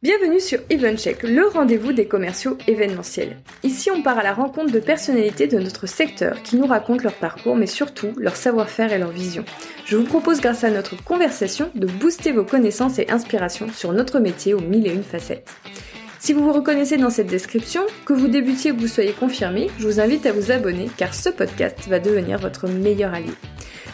Bienvenue sur EventCheck, le rendez-vous des commerciaux événementiels. Ici, on part à la rencontre de personnalités de notre secteur qui nous racontent leur parcours, mais surtout leur savoir-faire et leur vision. Je vous propose, grâce à notre conversation, de booster vos connaissances et inspirations sur notre métier aux mille et une facettes. Si vous vous reconnaissez dans cette description, que vous débutiez ou que vous soyez confirmé, je vous invite à vous abonner car ce podcast va devenir votre meilleur allié.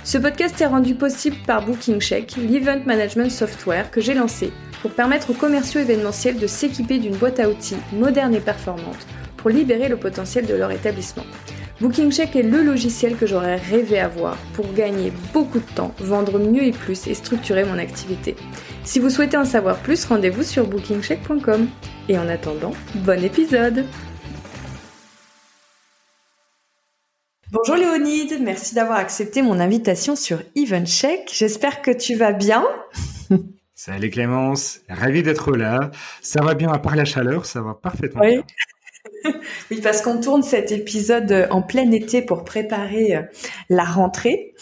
Ce podcast est rendu possible par BookingCheck, l'event management software que j'ai lancé pour permettre aux commerciaux événementiels de s'équiper d'une boîte à outils moderne et performante pour libérer le potentiel de leur établissement. BookingCheck est le logiciel que j'aurais rêvé avoir pour gagner beaucoup de temps, vendre mieux et plus et structurer mon activité. Si vous souhaitez en savoir plus, rendez-vous sur bookingcheck.com. Et en attendant, bon épisode Bonjour Léonide, merci d'avoir accepté mon invitation sur EventCheck. J'espère que tu vas bien. Salut Clémence, ravi d'être là. Ça va bien à part la chaleur, ça va parfaitement oui. oui, parce qu'on tourne cet épisode en plein été pour préparer euh, la rentrée.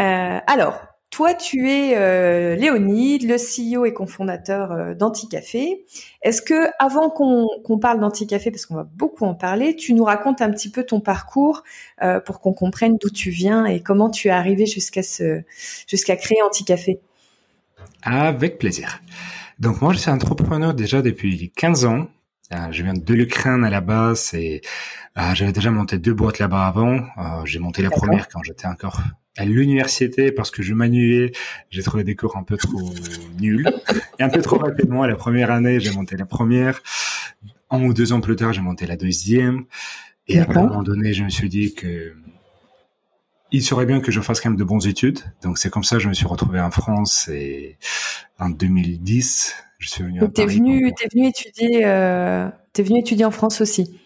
Euh, alors, toi, tu es euh, Léonide, le CEO et cofondateur euh, d'Anticafé. Est-ce que, avant qu'on parle d'Anticafé, parce qu'on va beaucoup en parler, tu nous racontes un petit peu ton parcours euh, pour qu'on comprenne d'où tu viens et comment tu es arrivé jusqu'à jusqu'à créer Anticafé? Avec plaisir. Donc moi, je suis entrepreneur déjà depuis 15 ans. Euh, je viens de l'Ukraine à la base et euh, j'avais déjà monté deux boîtes là-bas avant. Euh, j'ai monté la première quand j'étais encore à l'université parce que je m'ennuyais. J'ai trouvé des cours un peu trop nuls et un peu trop rapidement. La première année, j'ai monté la première. Un ou deux ans plus tard, j'ai monté la deuxième. Et à un moment donné, je me suis dit que il serait bien que je fasse quand même de bonnes études. Donc c'est comme ça que je me suis retrouvé en France et en 2010, je suis venu à t'es venu, t'es venu étudier, euh, venu étudier en France aussi.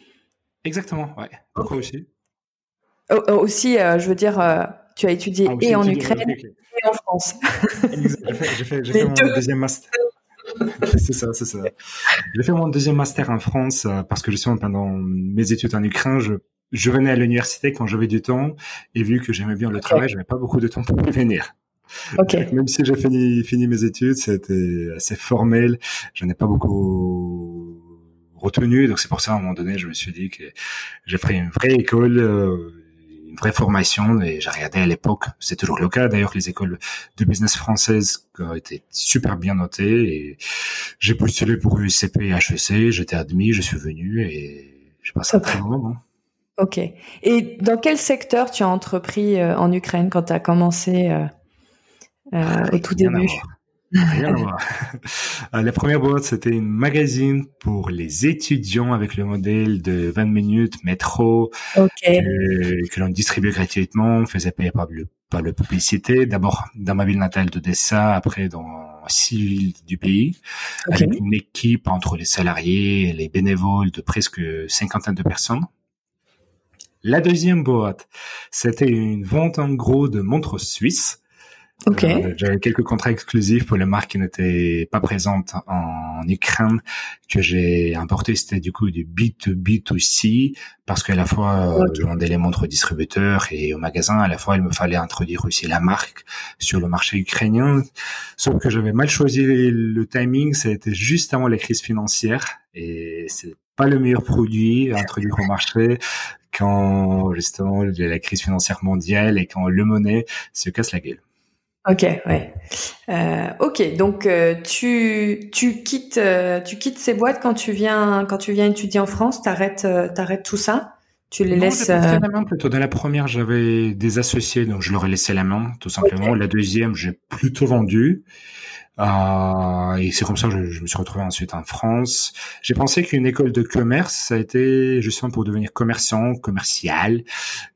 Exactement, ouais. Pourquoi aussi oh, oh, Aussi, euh, je veux dire, euh, tu as étudié ah, et en Ukraine et en France. J'ai fait, fait mon deuxième master. c'est ça, c'est ça. J'ai fait mon deuxième master en France euh, parce que justement pendant mes études en Ukraine, je je venais à l'université quand j'avais du temps et vu que j'aimais bien le travail, j'avais pas beaucoup de temps pour venir. Okay. Même si j'ai fini, fini mes études, c'était assez formel. Je n'ai pas beaucoup retenu, donc c'est pour ça à un moment donné, je me suis dit que j'ai pris une vraie école, euh, une vraie formation et j'ai regardé à l'époque, c'est toujours le cas d'ailleurs, les écoles de business françaises ont été super bien notées et j'ai postulé pour USCP et HEC, j'étais admis, je suis venu et j'ai passé un très bon moment. Ok. Et dans quel secteur tu as entrepris euh, en Ukraine quand tu as commencé euh, au tout début? Rien à voir. la première boîte, c'était une magazine pour les étudiants avec le modèle de 20 minutes métro que, que l'on distribuait gratuitement, on faisait payer par le, par le publicité. D'abord dans ma ville natale d'Odessa, après dans six villes du pays, avec une équipe entre les salariés et les bénévoles de presque cinquantaine de personnes. La deuxième boîte, c'était une vente en gros de montres suisses. Ok. Euh, j'avais quelques contrats exclusifs pour les marques qui n'étaient pas présentes en Ukraine que j'ai importé. C'était du coup du B2B2C parce qu'à la fois euh, je vendais les montres aux distributeurs et aux magasins. À la fois, il me fallait introduire aussi la marque sur le marché ukrainien. Sauf que j'avais mal choisi le timing. Ça a été juste avant la crise financière et c'est pas le meilleur produit à introduire au marché quand justement la crise financière mondiale et quand le monnaie se casse la gueule. Ok, ouais. Euh, ok, donc euh, tu tu quittes euh, tu quittes ces boîtes quand tu viens quand tu viens étudier en France, t'arrêtes euh, t'arrêtes tout ça, tu les laisses. La main, plutôt. Dans la première, j'avais des associés, donc je leur ai laissé la main tout simplement. La deuxième, j'ai plutôt vendu. Euh, et c'est comme ça que je, je, me suis retrouvé ensuite en France. J'ai pensé qu'une école de commerce, ça a été justement pour devenir commerçant, commercial.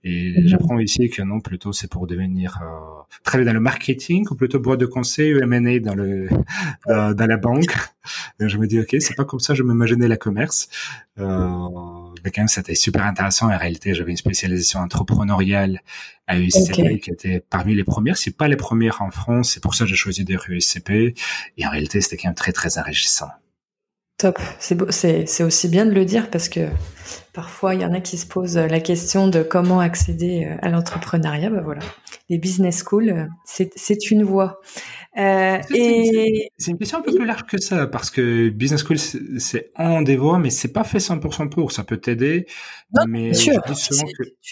Et mhm. j'apprends ici que non, plutôt c'est pour devenir euh, travailler dans le marketing ou plutôt boîte de conseil ou M&A dans le dans, dans, la banque. Donc je me dis ok, c'est pas comme ça je m'imaginais la commerce. Euh, même c'était super intéressant. En réalité, j'avais une spécialisation entrepreneuriale à USCP qui était parmi les premières, c'est pas les premières en France. C'est pour ça que j'ai choisi des USCP. Et en réalité, c'était quand même très très enrichissant. Top. C'est aussi bien de le dire parce que parfois il y en a qui se posent la question de comment accéder euh, à l'entrepreneuriat. Ben voilà, les business schools, euh, c'est une voie. Euh, et c'est une question un peu plus large que ça parce que business school c'est un des voies, mais c'est pas fait 100% pour. Ça peut t'aider, mais c'est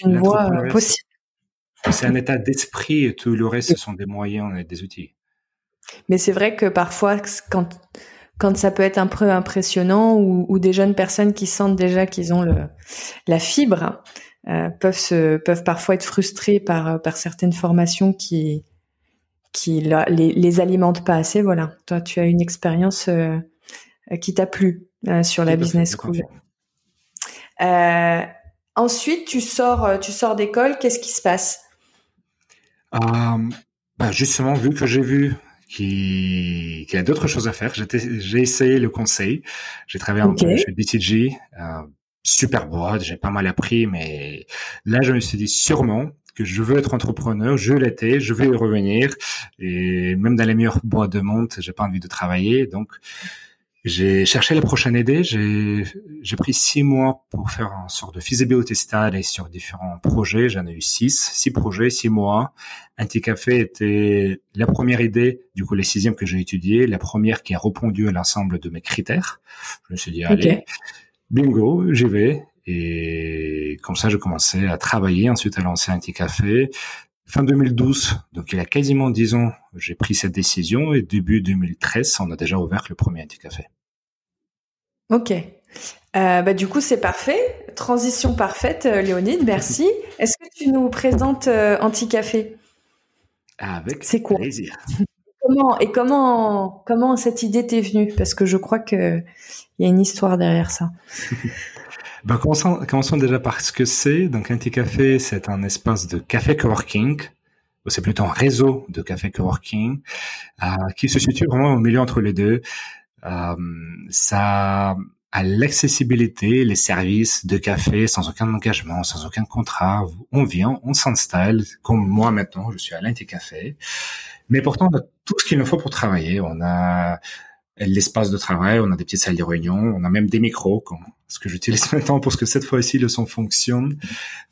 une voie possible. C'est un état d'esprit et tout le reste, ce sont des moyens et des outils. Mais c'est vrai que parfois, quand quand ça peut être un peu impressionnant ou, des jeunes personnes qui sentent déjà qu'ils ont le, la fibre euh, peuvent se, peuvent parfois être frustrés par par certaines formations qui qui les, les alimentent pas assez. Voilà. Toi, tu as une expérience euh, qui t'a plu euh, sur la business school. ensuite, tu sors, tu sors d'école. Qu'est-ce qui se passe? Bah Justement, vu que j'ai vu qui, qui a d'autres choses à faire. J'ai essayé le conseil. J'ai travaillé un peu chez BTG. Euh, super boîte, j'ai pas mal appris, mais là, je me suis dit sûrement que je veux être entrepreneur, je l'étais, je vais y revenir. Et même dans les meilleures boîtes de monde, j'ai pas envie de travailler. Donc, j'ai cherché la prochaine idée. J'ai pris six mois pour faire un sort de feasibility study sur différents projets. J'en ai eu six, six projets, six mois. Anti-Café était la première idée, du coup les sixièmes que j'ai étudié, la première qui a répondu à l'ensemble de mes critères. Je me suis dit, allez, bingo, j'y vais. Et comme ça, j'ai commencé à travailler, ensuite à lancer Anti-Café. Fin 2012, donc il y a quasiment dix ans, j'ai pris cette décision et début 2013, on a déjà ouvert le premier Anti-Café. Ok. Euh, bah, du coup, c'est parfait. Transition parfaite, euh, Léonide, merci. Est-ce que tu nous présentes euh, Anti-Café? Avec plaisir. Comment, et comment, comment cette idée t'est venue? Parce que je crois qu'il y a une histoire derrière ça. Ben, commençons, commençons, déjà par ce que c'est. Donc, Anti-Café, c'est un espace de café coworking. C'est plutôt un réseau de café coworking euh, qui se situe vraiment au milieu entre les deux. Euh, ça a l'accessibilité, les services de café sans aucun engagement, sans aucun contrat. On vient, on s'installe, comme moi maintenant, je suis à l'Anti-Café. Mais pourtant, on tout ce qu'il nous faut pour travailler. On a l'espace de travail, on a des petites salles de réunion, on a même des micros, ce que j'utilise maintenant pour que cette fois-ci le son fonctionne.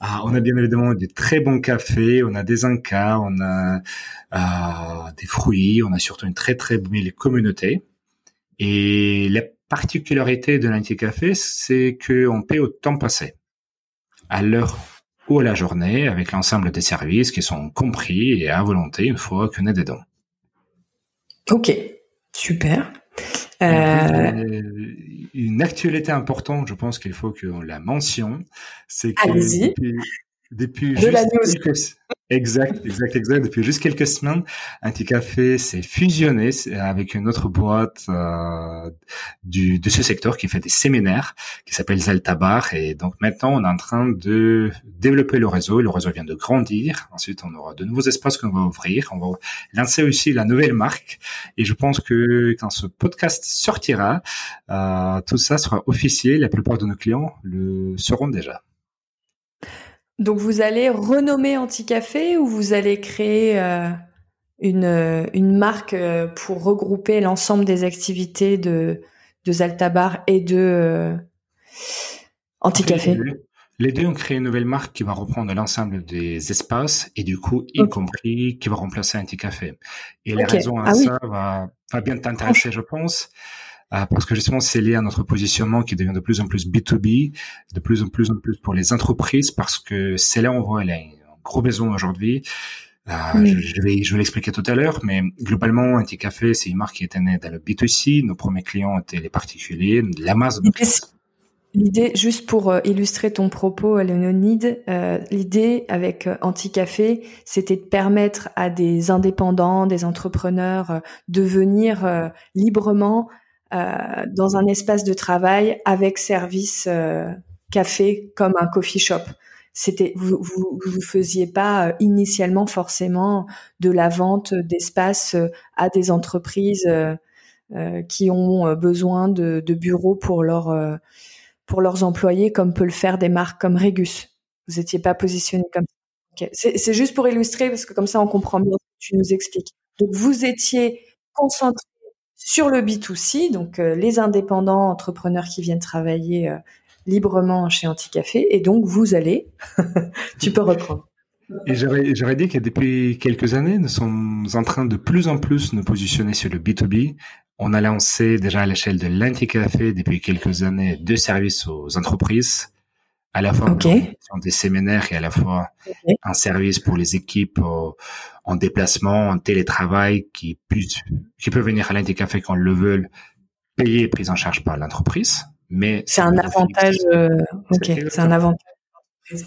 Ah, on a bien évidemment des très bons cafés, on a des incas, on a euh, des fruits, on a surtout une très très belle communauté. Et la particularité de l'anti-café, c'est qu'on paie au temps passé, à l'heure ou à la journée, avec l'ensemble des services qui sont compris et à volonté une fois qu'on est dedans. Ok, super. Euh... Une actualité importante, je pense qu'il faut qu'on la mentionne, c'est que depuis, juste quelques, exact, exact, exact. Depuis juste quelques semaines, Anticafé s'est fusionné avec une autre boîte euh, du, de ce secteur qui fait des séminaires, qui s'appelle Zaltabar. Et donc maintenant, on est en train de développer le réseau. Le réseau vient de grandir. Ensuite, on aura de nouveaux espaces qu'on va ouvrir. On va lancer aussi la nouvelle marque. Et je pense que quand ce podcast sortira, euh, tout ça sera officiel. La plupart de nos clients le seront déjà. Donc vous allez renommer Anticafé ou vous allez créer euh, une, euh, une marque euh, pour regrouper l'ensemble des activités de, de Zaltabar et de Anticafé? Les deux ont créé une nouvelle marque qui va reprendre l'ensemble des espaces et du coup, y compris qui va remplacer Anticafé. Et la raison à ah ça va, va bien t'intéresser, je pense. Euh, parce que justement c'est lié à notre positionnement qui devient de plus en plus B2B, de plus en plus en plus pour les entreprises, parce que c'est là où on voit a un gros besoin aujourd'hui. Euh, je, vais, je vais l'expliquer tout à l'heure, mais globalement, Anticafé, c'est une marque qui était née dans le B2C. Nos premiers clients étaient les particuliers, la masse de L'idée, juste pour euh, illustrer ton propos, Léonide, euh, l'idée avec euh, Anticafé, c'était de permettre à des indépendants, des entrepreneurs, de venir librement dans un espace de travail avec service euh, café comme un coffee shop. C'était vous, vous vous faisiez pas euh, initialement forcément de la vente d'espace à des entreprises qui ont besoin de, de bureaux pour leur pour leurs employés comme peut le faire des marques comme Regus. Vous étiez pas positionné comme ça. C'est juste pour illustrer parce que comme ça on comprend bien ce que tu nous expliques. Donc vous étiez concentré sur le B2C, donc les indépendants entrepreneurs qui viennent travailler librement chez Anticafé, et donc vous allez, tu peux reprendre. Et j'aurais dit que depuis quelques années, nous sommes en train de plus en plus nous positionner sur le B2B. On a lancé déjà à l'échelle de l'Anticafé depuis quelques années deux services aux entreprises, à la fois des séminaires et à la fois un service pour les équipes en déplacement, en télétravail, qui, peuvent venir à l'Anticafé quand le veulent, payés et pris en charge par l'entreprise. Mais c'est un avantage. Euh, ok, c'est un avantage.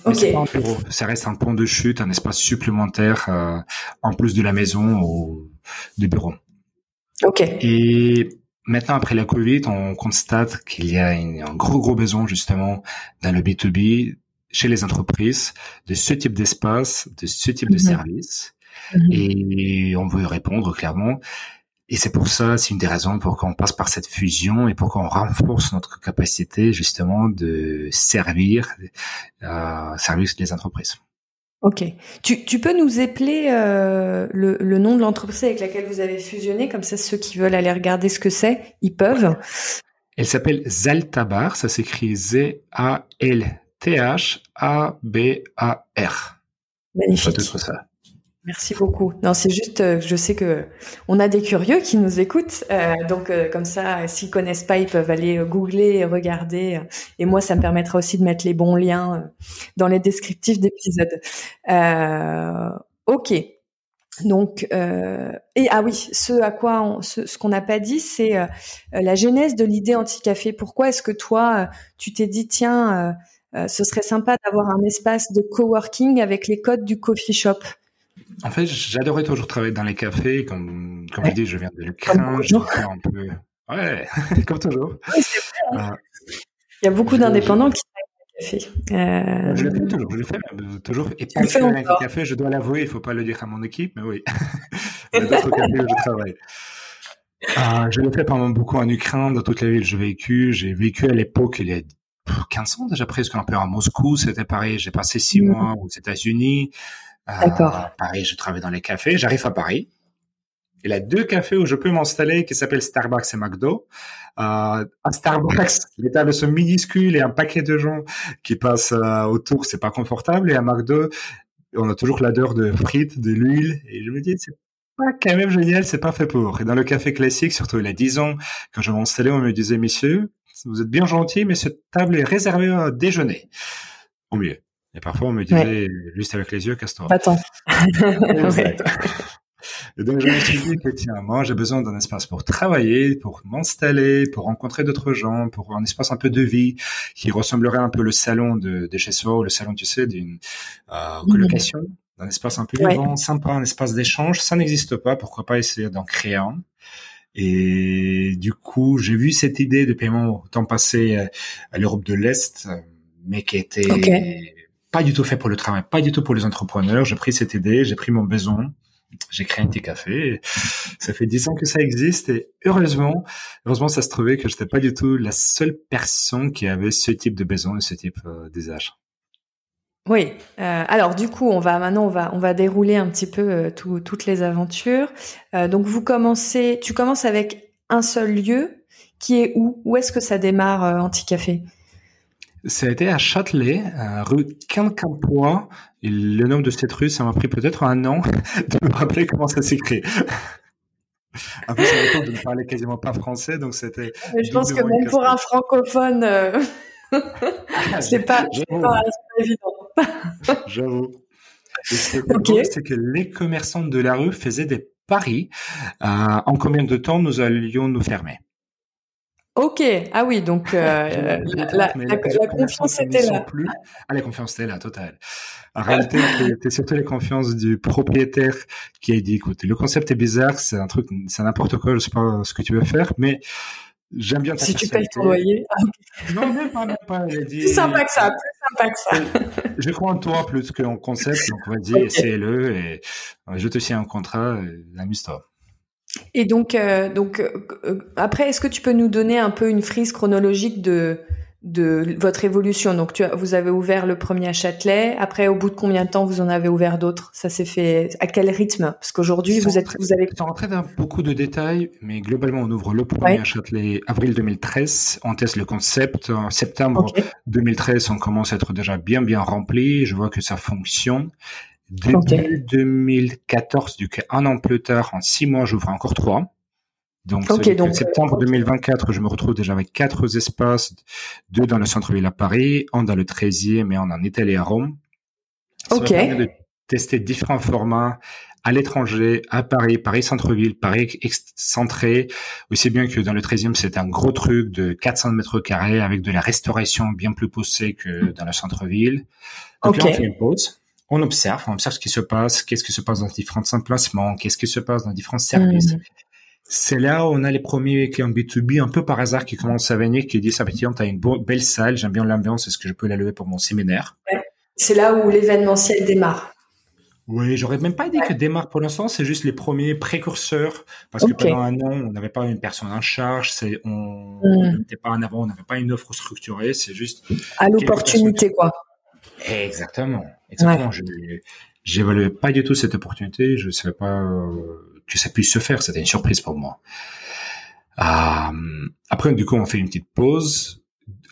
Okay. Ça reste un pont de chute, un espace supplémentaire euh, en plus de la maison ou du bureau. Ok. Et maintenant, après la Covid, on constate qu'il y a un gros, gros besoin justement dans le B2B chez les entreprises de ce type d'espace, de ce type de mhm. service. Mhm. Et on veut répondre clairement. Et c'est pour ça, c'est une des raisons pour qu'on passe par cette fusion et pour qu'on renforce notre capacité justement de servir, euh, servir les entreprises. Ok. Tu, tu peux nous épeler euh, le, le, nom de l'entreprise avec laquelle vous avez fusionné, comme ça ceux qui veulent aller regarder ce que c'est, ils peuvent. Elle s'appelle Zaltabar, ça s'écrit Z-A-L-T-H-A-B-A-R. Magnifique. ça. Merci beaucoup. Non, c'est juste, euh, je sais que on a des curieux qui nous écoutent, euh, donc euh, comme ça, s'ils connaissent pas, ils peuvent aller googler et regarder. et moi, ça me permettra aussi de mettre les bons liens dans les descriptifs d'épisodes. ok. Donc, et ah oui, ce à quoi on, ce, qu'on n'a pas dit, c'est la genèse de l'idée anti-café. Pourquoi est-ce que toi, tu t'es dit, tiens, ce serait sympa d'avoir un espace de coworking avec les codes du coffee shop? En fait, j'adorais toujours travailler dans les cafés. Comme, comme je dis, je viens de l'Ukraine. Je un peu. Ouais, comme toujours. Hein. Euh, Il y a beaucoup d'indépendants qui travaillent dans les cafés. Euh... Je le fais toujours. Je le fais toujours. Et pas dans les cafés, je dois l'avouer, il ne faut pas le dire à mon équipe, mais oui. Il y a d'autres cafés où je travaille. Euh, je l'ai fait pendant beaucoup en Ukraine, dans toute la ville où j'ai vécu. J'ai vécu à l'époque, il y a 15 ans déjà presque, un peu à Moscou, c'était pareil. J'ai passé six mmh. mois aux États-Unis. D'accord. Pareil, je travaille dans les cafés. J'arrive à Paris. Il y a deux cafés où je peux m'installer qui s'appellent Starbucks et McDo. Euh, à Starbucks, les tables sont minuscules et un paquet de gens qui passent euh, autour, c'est pas confortable. Et à McDo, on a toujours l'odeur de frites, de l'huile. Et je me dis, c'est pas quand même génial, c'est pas fait pour. Et dans le café classique, surtout il y a 10 ans, quand je m'installais, on me disait, messieurs, vous êtes bien gentils, mais cette table est réservée à déjeuner. Au mieux. Et parfois, on me disait, juste avec les yeux, casse-toi. Attends. Et donc, je me suis dit que, tiens, moi, j'ai besoin d'un espace pour travailler, pour m'installer, pour rencontrer d'autres gens, pour un espace un peu de vie qui ressemblerait un peu le salon de, de chez soi ou le salon, tu sais, d'une euh, mhm. colocation, d'un espace un peu vivant, sympa, un espace d'échange. Ça n'existe pas. Pourquoi pas essayer d'en créer un? Et du coup, j'ai vu cette idée de paiement temps passé euh, à l'Europe de l'Est, euh, mais qui était pas du tout fait pour le travail, pas du tout pour les entrepreneurs. J'ai pris cette idée, j'ai pris mon besoin, j'ai créé un petit café. Ça fait dix ans que ça existe et heureusement, heureusement, ça se trouvait que j'étais pas du tout la seule personne qui avait ce type de besoin, ce type euh, d'usage. Oui. Euh, alors du coup, on va maintenant on va on va dérouler un petit peu euh, toutes les aventures. donc vous commencez, tu commences avec un seul lieu qui est où? Où est-ce que ça démarre Anticafé? ça a été à Châtelet, rue Quincampoix. Et le nom de cette rue, ça m'a pris peut-être un an de me rappeler comment ça s'écrit. En plus, à l'époque, je ne parlais quasiment pas français, donc c'était. Je pense que même pour un francophone, euh... c'est pas, pas, évident. J'avoue. Et ce qui c'est que les commerçants de la rue faisaient des paris. Euh, en combien de temps nous allions nous fermer? Ok, ah oui, donc euh, la, confiance était là. Ah, la confiance était là, total. En réalité, c'était surtout la confiance du propriétaire qui a dit, écoute, le concept est bizarre, c'est un truc, c'est n'importe quoi, je sais pas ce que tu veux faire, mais j'aime bien ta Si tu payes ton loyer. Ah, non, même pas, même pas. dit, plus sympa que ça, plus sympa que ça. je crois en toi plus qu'en concept, donc vas-y, okay. essaie-le et je te signe un contrat, amuse-toi. Et donc, euh, donc euh, euh, après, est-ce que tu peux nous donner un peu une frise chronologique de de votre évolution? Donc, tu, vous avez ouvert le premier à Châtelet. Après, au bout de combien de temps vous en avez ouvert d'autres? Ça s'est fait à quel rythme? Parce qu'aujourd'hui, vous êtes, vous avez. Sans rentrer dans beaucoup de détails, mais globalement, on ouvre le premier à Châtelet avril 2013. On teste le concept. En septembre 2013, on commence à être déjà bien bien rempli. Je vois que ça fonctionne. Début 2014, du coup, un an plus tard, en six mois, j'ouvre encore trois. Donc, donc septembre 2024, je me retrouve déjà avec quatre espaces, deux dans le centre-ville à Paris, un dans le 13e et un en Italie à Rome. ok. de tester différents formats à l'étranger, à Paris, Paris centre-ville, Paris excentré, aussi bien que dans le 13e, c'était un gros truc de 400 mètres carrés avec de la restauration bien plus poussée que dans le centre-ville. Donc là, on fait une pause. On observe, on observe ce qui se passe, qu'est-ce qui se passe dans différents emplacements, qu'est-ce qui se passe dans différents services. Hmm. C'est là où on a les premiers clients B2B un peu par hasard qui commencent à venir, qui disent, ah, tiens, t'as une belle salle, j'aime bien l'ambiance, est-ce que je peux la lever pour mon séminaire? C'est là où l'événementiel démarre. Oui, j'aurais même pas dit que démarre pour l'instant, c'est juste les premiers précurseurs, parce que pendant un an, on n'avait pas une personne en charge, c'est, on hmm. n'était pas en avant, on n'avait pas une offre structurée, c'est juste. À l'opportunité, quoi. Exactement. Exactement. Je, j'évaluais pas du tout cette opportunité, je savais pas, euh, que ça puisse se faire. C'était une surprise pour moi. Euh, après, du coup, on fait une petite pause.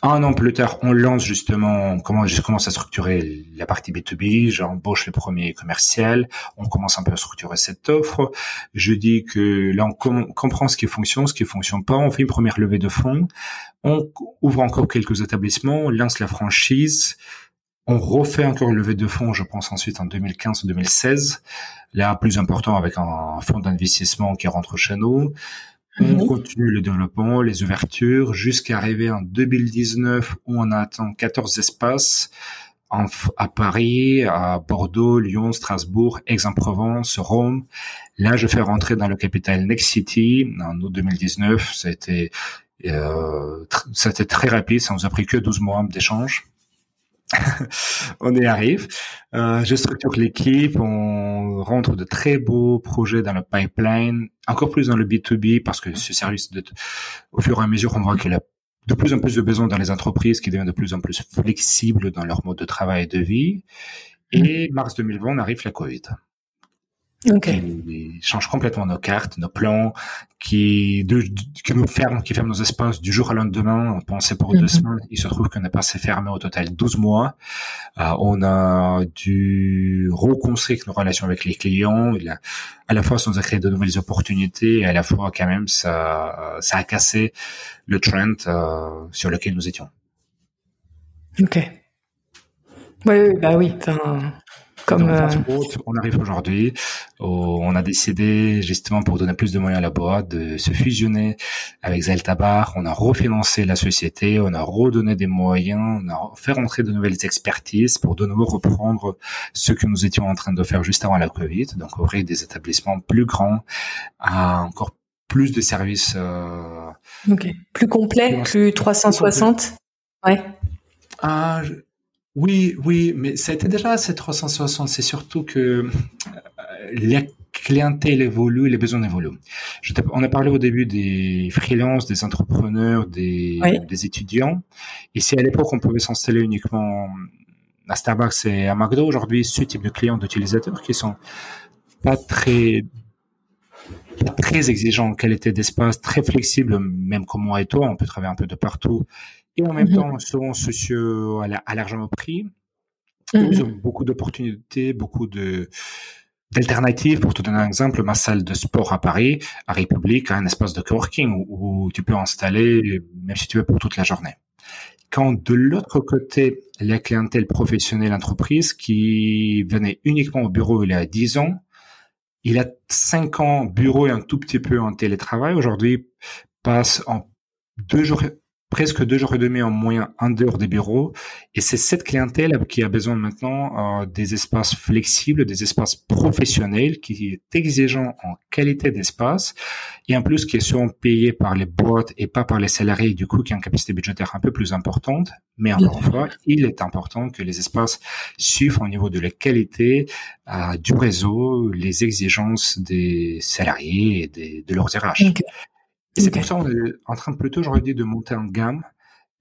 Un an plus tard, on lance justement comment je commence à structurer la partie B2B. J'embauche le premier commercial. On commence un peu à structurer cette offre. Je dis que là, on comprend ce qui fonctionne, ce qui fonctionne pas. On fait une première levée de fonds. On ouvre encore quelques établissements. On lance la franchise. On refait encore une levée de fonds, je pense ensuite en 2015 ou 2016. Là, plus important avec un fonds d'investissement qui rentre chez nous. On mhm. continue le développement, les ouvertures, jusqu'à arriver en 2019 où on attend 14 espaces à Paris, à Bordeaux, Lyon, Strasbourg, Aix-en-Provence, Rome. Là, je fais rentrer dans le capital Next City en août 2019. Ça a été, euh, ça a été très rapide. Ça nous a pris que 12 mois d'échange. on y arrive. Euh, je structure l'équipe, on rentre de très beaux projets dans le pipeline, encore plus dans le B2B parce que ce service, de, au fur et à mesure, on voit qu'il a de plus en plus de besoins dans les entreprises qui deviennent de plus en plus flexibles dans leur mode de travail et de vie. Et mars 2020, on arrive la Covid. Okay. Qui change complètement nos cartes, nos plans, qui, de, qui nous ferme, qui ferme nos espaces du jour au lendemain. On pensait pour deux mhm. semaines. Il se trouve qu'on a passé fermé au total 12 mois. Euh, on a dû reconstruire nos relations avec les clients. Il a, à la fois, ça nous a créé de nouvelles opportunités et à la fois, quand même, ça, ça a cassé le trend euh, sur lequel nous étions. Ok. Oui, oui bah oui. Enfin, comme euh, on arrive aujourd'hui, on a décidé justement pour donner plus de moyens à la boîte de se fusionner avec Zeltabar. On a refinancé la société, on a redonné des moyens, on a fait rentrer de nouvelles expertises pour de nouveau reprendre ce que nous étions en train de faire juste avant la Covid, donc ouvrir des établissements plus grands, à encore plus de services. Euh, plus complet, plus 360. Ouais. Ah, oui, oui, mais ça a été déjà ces 360. C'est surtout que euh, la clientèle évolue, les besoins évoluent. on a parlé au début des freelances, des entrepreneurs, des, des étudiants. Et si à l'époque on pouvait s'installer uniquement à Starbucks et à McDo, aujourd'hui, ce type de clients, d'utilisateurs qui sont pas très très exigeants en qualité d'espace, très flexibles, même comme moi et toi, on peut travailler un peu de partout et en même mmh temps seront sociaux à, à l'argent au prix. Mmh Ils ont beaucoup d'opportunités, beaucoup de d'alternatives. Pour te donner un exemple, ma salle de sport à Paris, à République, a un espace de coworking où, tu peux installer, même si tu veux, pour toute la journée. Quand de l'autre côté, la clientèle professionnelle entreprise qui venait uniquement au bureau il y a 10 ans, il a 5 ans bureau et un tout petit peu en télétravail, aujourd'hui passe en deux jours presque deux jours et demi en moyen en dehors des bureaux. Et c'est cette clientèle qui a besoin maintenant euh, des espaces flexibles, des espaces professionnels, qui est exigeant en qualité d'espace, et en plus qui sont payés par les boîtes et pas par les salariés, du coup qui ont une capacité budgétaire un peu plus importante. Mais encore une fois, il est important que les espaces suivent au niveau de la qualité euh, du réseau, les exigences des salariés et de leurs RH. C'est pour ça qu'on est en train plutôt, j'aurais dit, de monter en gamme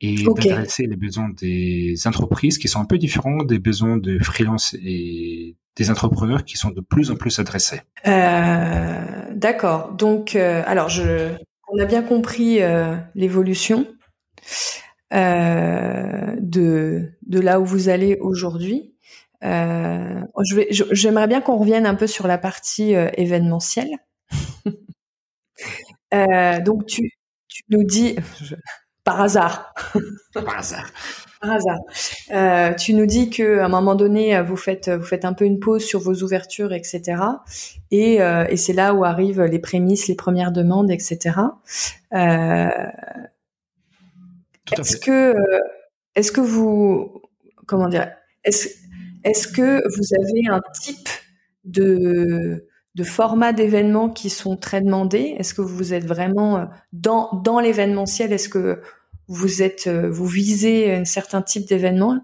et d'adresser les besoins des entreprises qui sont un peu différents des besoins de freelance et des entrepreneurs qui sont de plus en plus adressés. Euh, D'accord. Donc, euh, alors, je, on a bien compris euh, l'évolution de de là où vous allez aujourd'hui. J'aimerais bien qu'on revienne un peu sur la partie événementielle. donc, tu, tu nous dis, par hasard. Par hasard. Par hasard. Euh, tu nous dis que à un moment donné, vous faites vous faites un peu une pause sur vos ouvertures, etc. Et, euh, et c'est là où arrivent les prémices, les premières demandes, etc. Euh, est-ce que est-ce que vous comment dire est-ce est-ce que vous avez un type de de formats d'événements qui sont très demandés Est-ce que vous êtes vraiment dans dans l'événementiel? Est-ce que vous êtes, euh, vous visez un certain type d'événement?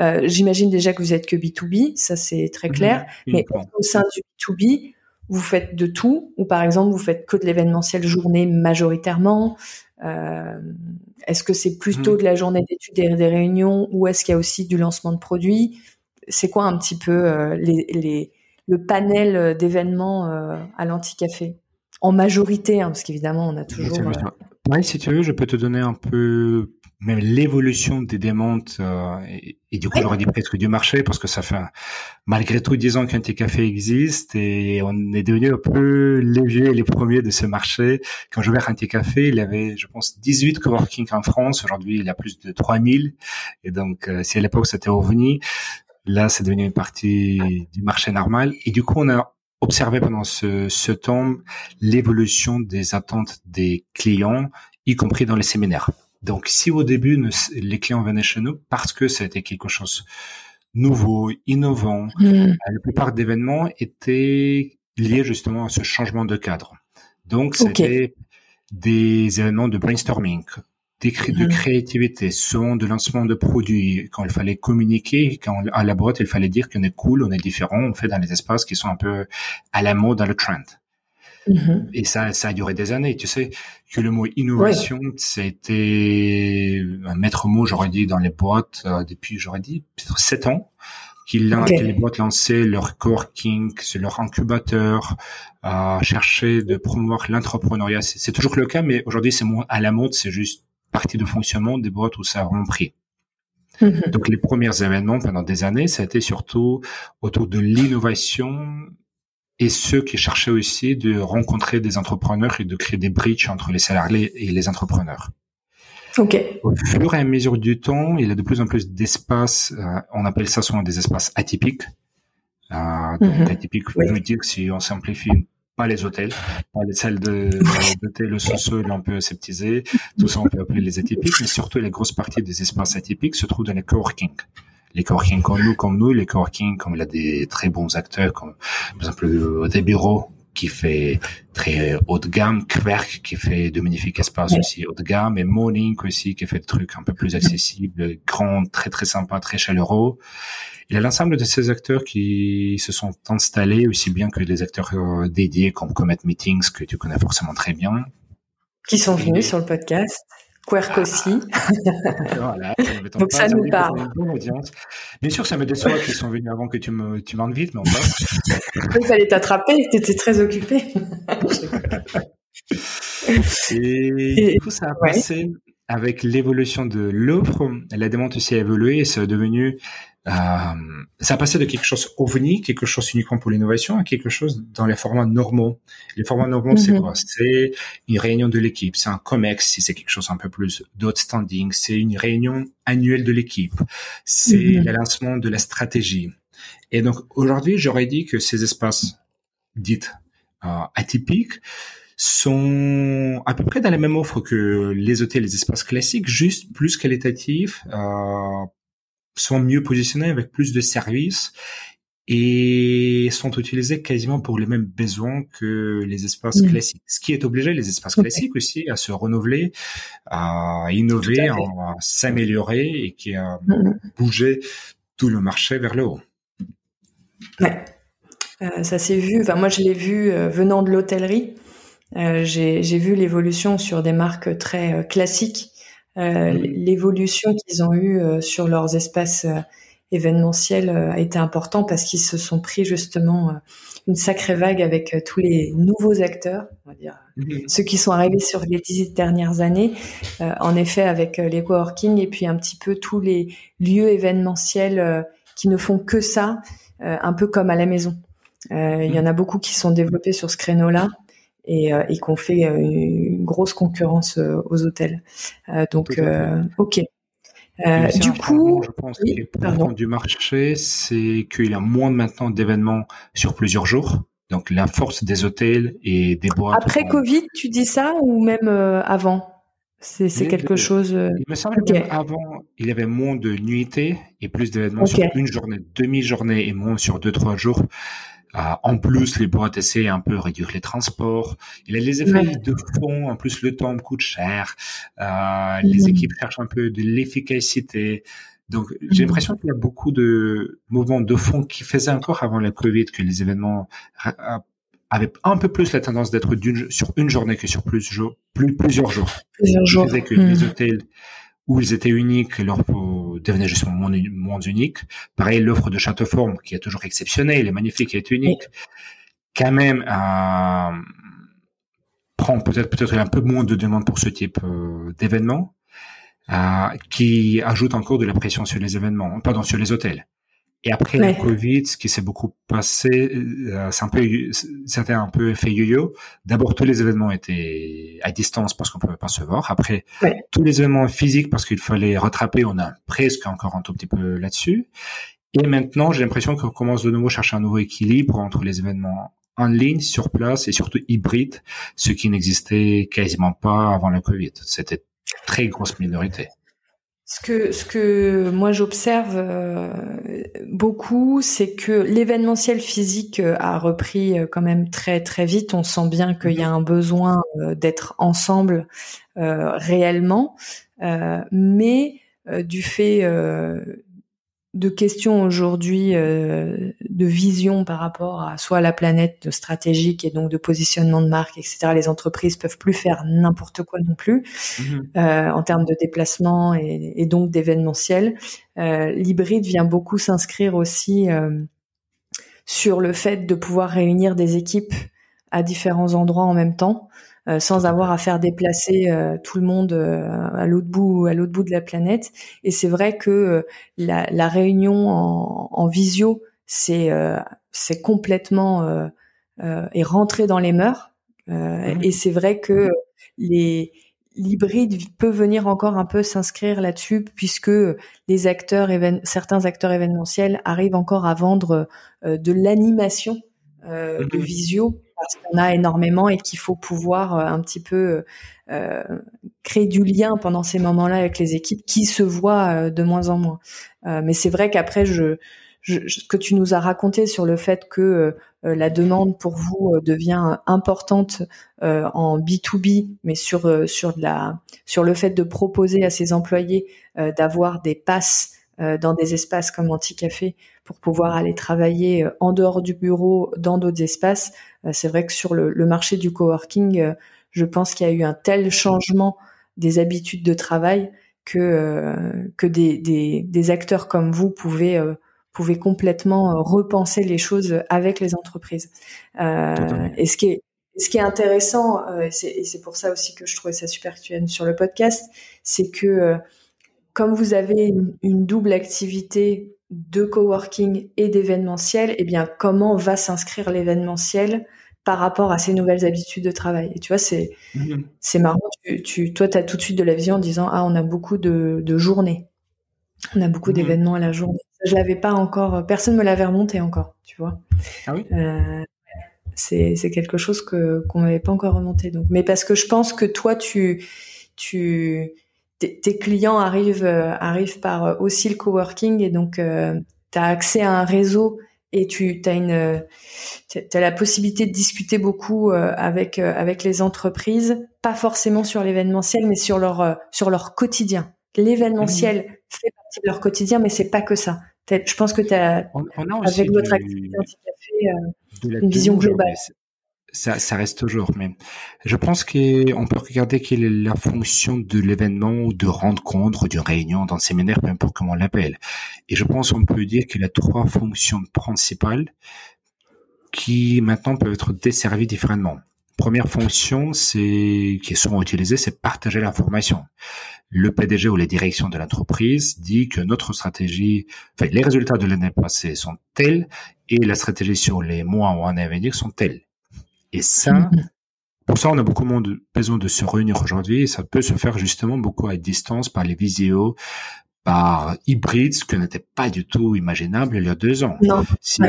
Euh, J'imagine déjà que vous êtes que B2B, ça c'est très clair. Mhm. mais au sein du B2B, vous faites de tout, ou par exemple vous faites que de l'événementiel journée majoritairement. Euh, est-ce que c'est plutôt mhm. de la journée d'études et des réunions, ou est-ce qu'il y a aussi du lancement de produits? C'est quoi un petit peu euh, les, les, le panel d'événements euh, à l'anti-café En majorité, hein, parce qu'évidemment on a toujours. Oui, si tu veux, je peux te donner un peu même l'évolution des demandes euh, et, du coup, j'aurais dit presque du marché parce que ça fait malgré tout dix ans qu'un petit café existe et on est devenu un peu les vieux et les premiers de ce marché. Quand j'ai ouvert un petit café, il y avait, je pense, 18 coworking en France. Aujourd'hui, il y a plus de 3000. Et donc, euh, si à l'époque c'était OVNI, là, c'est devenu une partie du marché normal. Et du coup, on a observer pendant ce, ce temps l'évolution des attentes des clients, y compris dans les séminaires. Donc, si au début, les clients venaient chez nous parce que c'était quelque chose nouveau, innovant, hmm. euh, la plupart d'événements étaient liés justement à ce changement de cadre. Donc, c'était des événements de brainstorming, de mhm. créativité, son de lancement de produits, quand il fallait communiquer, quand à la boîte il fallait dire qu'on est cool, on est différent, on fait dans les espaces qui sont un peu à la mode, dans le trend. Mhm. Et ça, ça a duré des années. Tu sais que le mot innovation, c'était un maître mot, j'aurais dit, dans les boîtes euh, depuis, j'aurais dit, peut-être sept ans, qu'ils que les boîtes lançaient leur coworking, leur incubateur, à chercher de promouvoir l'entrepreneuriat. C'est toujours le cas, mais aujourd'hui c'est moins à la mode, c'est juste partie de fonctionnement des boîtes où ça a rempli. Mhm. Donc les premiers événements pendant des années, ça a été surtout autour de l'innovation et ceux qui cherchaient aussi de rencontrer des entrepreneurs et de créer des bridges entre les salariés et les entrepreneurs. Ok. Au fur et à mesure du temps, il y a de plus en plus d'espaces, euh, on appelle ça souvent des espaces atypiques. Euh, donc mhm. atypiques, je veux dire si on simplifie pas les hôtels, pas les salles de, d'hôtel, le sous-sol, on peut aseptiser, tout ça on peut appeler les atypiques, mais surtout les grosses parties des espaces atypiques se trouvent dans les coworking. Les coworking comme nous, comme nous, les coworking comme il y a des très bons acteurs, comme par exemple euh, des bureaux qui fait très haut de gamme, Kverk qui fait de magnifiques espaces aussi haut de gamme, et Morning aussi qui fait des trucs un peu plus accessibles, grand, très très sympa, très chaleureux. Il y a l'ensemble de ces acteurs qui se sont installés, aussi bien que des acteurs euh, dédiés comme Comet Meetings, que tu connais forcément très bien. Qui sont venus sur le podcast. Querc aussi. voilà, Donc ça nous parle. Bien sûr, ça me déçoit qu'ils sont venus avant que tu me tu m'invites, mais on passe. Il fallait t'attraper, tu étais très occupé. et, du coup, ça a passé avec l'évolution de l'offre. La demande aussi a évolué et c'est devenu ça a passé de quelque chose ovni, quelque chose uniquement pour l'innovation, à quelque chose dans les formats normaux. Les formats normaux, c'est mhm. quoi? C'est une réunion de l'équipe, c'est un COMEX, si c'est quelque chose un peu plus d'outstanding, c'est une réunion annuelle de l'équipe, c'est mhm. le lancement de la stratégie. Et donc aujourd'hui, j'aurais dit que ces espaces dits euh, atypiques sont à peu près dans la même offre que les hôtels, les espaces classiques, juste plus qualitatifs, euh, sont mieux positionnés avec plus de services et sont utilisés quasiment pour les mêmes besoins que les espaces classiques. Ce qui est obligé les espaces classiques aussi à se renouveler, à innover, à, s'améliorer et qui a mm, mm. bougé tout le marché vers le haut. Ouais. Euh, ça s'est vu. Enfin, moi, je l'ai vu euh, venant de l'hôtellerie. Euh, j'ai vu l'évolution sur des marques très euh, l'évolution qu'ils ont eue sur leurs espaces événementiels a été important parce qu'ils se sont pris justement une sacrée vague avec euh, tous les nouveaux acteurs, on va dire mhm. ceux qui sont arrivés sur les dix dernières années, euh, en effet avec euh, les coworking et puis un petit peu tous les lieux événementiels qui ne font que ça, un peu comme à la maison. Il y en a beaucoup qui sont développés sur ce créneau-là et, et qu'on fait une grosse concurrence aux hôtels. donc, ok. Euh, du coup, je pense, oui, du marché, c'est qu'il y a moins maintenant d'événements sur plusieurs jours. Donc la force des hôtels et des boîtes. Après Covid, tu dis ça ou même euh, avant? C'est quelque chose. Euh, il me semble qu'avant, il y avait moins de nuitées et plus d'événements sur une journée, demi-journée et moins sur deux trois jours. Euh, en plus, les boîtes essaient un peu réduire les transports. Il y a les effets de fond. En plus, le temps coûte cher. Euh, les mm. équipes cherchent un peu de l'efficacité. Donc, j'ai mm. l'impression qu'il y a beaucoup de mouvements de fond qui faisaient encore avant la Covid que les événements avaient un peu plus la tendance d'être sur une journée que sur plus, plus plusieurs jours. Plusieurs jours. que les hôtels où ils étaient uniques, leur devenait justement moins, moins unique. Pareil, l'offre de Châteauforme, qui est toujours exceptionnelle, est magnifique, est unique, quand même euh, prend peut-être peut-être un peu moins de demande pour ce type euh, d'événement, euh, qui ajoute encore de la pression sur les événements, pardon, sur les hôtels. Et après le Covid, ce qui s'est beaucoup passé, euh, c'est un peu, c'était un peu effet yo-yo. D'abord, tous les événements étaient à distance parce qu'on pouvait pas se voir. Après, tous les événements physiques parce qu'il fallait rattraper. On a presque encore un tout petit peu là-dessus. Et maintenant, j'ai l'impression qu'on commence de nouveau à chercher un nouveau équilibre entre les événements en ligne, sur place et surtout hybride, ce qui n'existait quasiment pas avant le Covid. C'était très grosse minorité. Ce que, ce que moi j'observe euh, beaucoup, c'est que l'événementiel physique euh, a repris euh, quand même très très vite. On sent bien qu'il y a un besoin d'être ensemble réellement, mais du fait de questions aujourd'hui euh, de vision par rapport à soit la planète stratégique et donc de positionnement de marque, etc. Les entreprises peuvent plus faire n'importe quoi non plus mhm. euh, en termes de déplacement et, et donc d'événementiel. Euh, L'hybride vient beaucoup s'inscrire aussi euh, sur le fait de pouvoir réunir des équipes à différents endroits en même temps. Euh, sans avoir à faire déplacer euh, tout le monde euh, à l'autre bout à l'autre bout de la planète. Et c'est vrai que la, la, réunion en, en visio, c'est c'est complètement est rentré dans les mœurs. Mmh. Et c'est vrai que les l'hybride peut venir encore un peu s'inscrire là-dessus puisque les acteurs certains acteurs événementiels arrivent encore à vendre de l'animation euh, de mmh visio parce qu'on a énormément et qu'il faut pouvoir euh, un petit peu euh, créer du lien pendant ces moments-là avec les équipes qui se voient euh, de moins en moins. mais c'est vrai qu'après, je, je, ce que tu nous as raconté sur le fait que la demande pour vous devient importante en B2B, mais sur sur la sur le fait de proposer à ses employés d'avoir des passes dans des espaces comme Anticafé pour pouvoir aller travailler en dehors du bureau dans d'autres espaces. Euh, c'est vrai que sur le, marché du coworking, euh, je pense qu'il y a eu un tel changement des habitudes de travail que euh, que des, des, acteurs comme vous pouvez pouvez complètement repenser les choses avec les entreprises. et ce qui est ce qui est intéressant, et c'est pour ça aussi que je trouvais ça super que tu viennes sur le podcast, c'est que comme vous avez une, double activité de coworking et d'événementiel, eh bien comment va s'inscrire l'événementiel par rapport à ces nouvelles habitudes de travail? Et tu vois, c'est c'est marrant. Tu, tu toi, tu as tout de suite de la vision en disant ah, on a beaucoup de, de journées, on a beaucoup mhm. d'événements à la journée. Je l'avais pas encore, personne me l'avait remonté encore, tu vois. Ah oui. Euh, c'est c'est quelque chose que qu'on m'avait pas encore remonté. Donc, mais parce que je pense que toi, tu tu tes clients arrivent euh, arrivent par euh, aussi le coworking et donc euh, tu as accès à un réseau et tu as une as la possibilité de discuter beaucoup euh, avec euh, avec les entreprises, pas forcément sur l'événementiel, mais sur leur euh, sur leur quotidien. L'événementiel mmh. Fait partie de leur quotidien, mais c'est pas que ça. Je pense que tu as avec votre activité une vision globale. ça, ça reste toujours. Mais je pense qu'on peut regarder quelle est la fonction de l'événement ou de rencontre ou d'une réunion, d'un séminaire, peu importe comment on l'appelle. Et je pense qu'on peut dire qu'il y a trois fonctions principales qui maintenant peuvent être desservies différemment. Première fonction, c'est qui est souvent utilisée, c'est partager l'information. Le PDG ou les directions de l'entreprise dit que notre stratégie, enfin les résultats de l'année passée sont tels et la stratégie sur les mois ou années à venir sont tels. Et ça, mhm. pour ça, on a beaucoup de besoin de se réunir aujourd'hui et ça peut se faire justement beaucoup à distance par les visios, par hybride, ce qui n'était pas du tout imaginable il y a deux ans. Non. Si,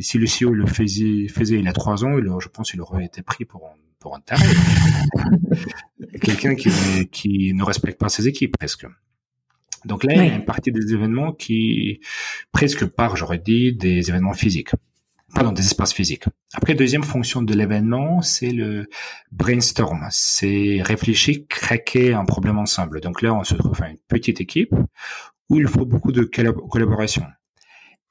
si le CEO le faisait, faisait il y a trois ans, je pense qu'il aurait été pris pour un, pour un taré. Quelqu'un qui, qui ne respecte pas ses équipes, presque. Donc là, il y a une partie des événements qui, presque par, j'aurais dit, des événements physiques pardon, des espaces physiques. Après, deuxième fonction de l'événement, c'est le brainstorm. C'est réfléchir, craquer un problème ensemble. Donc là, on se trouve à une petite équipe où il faut beaucoup de collaboration.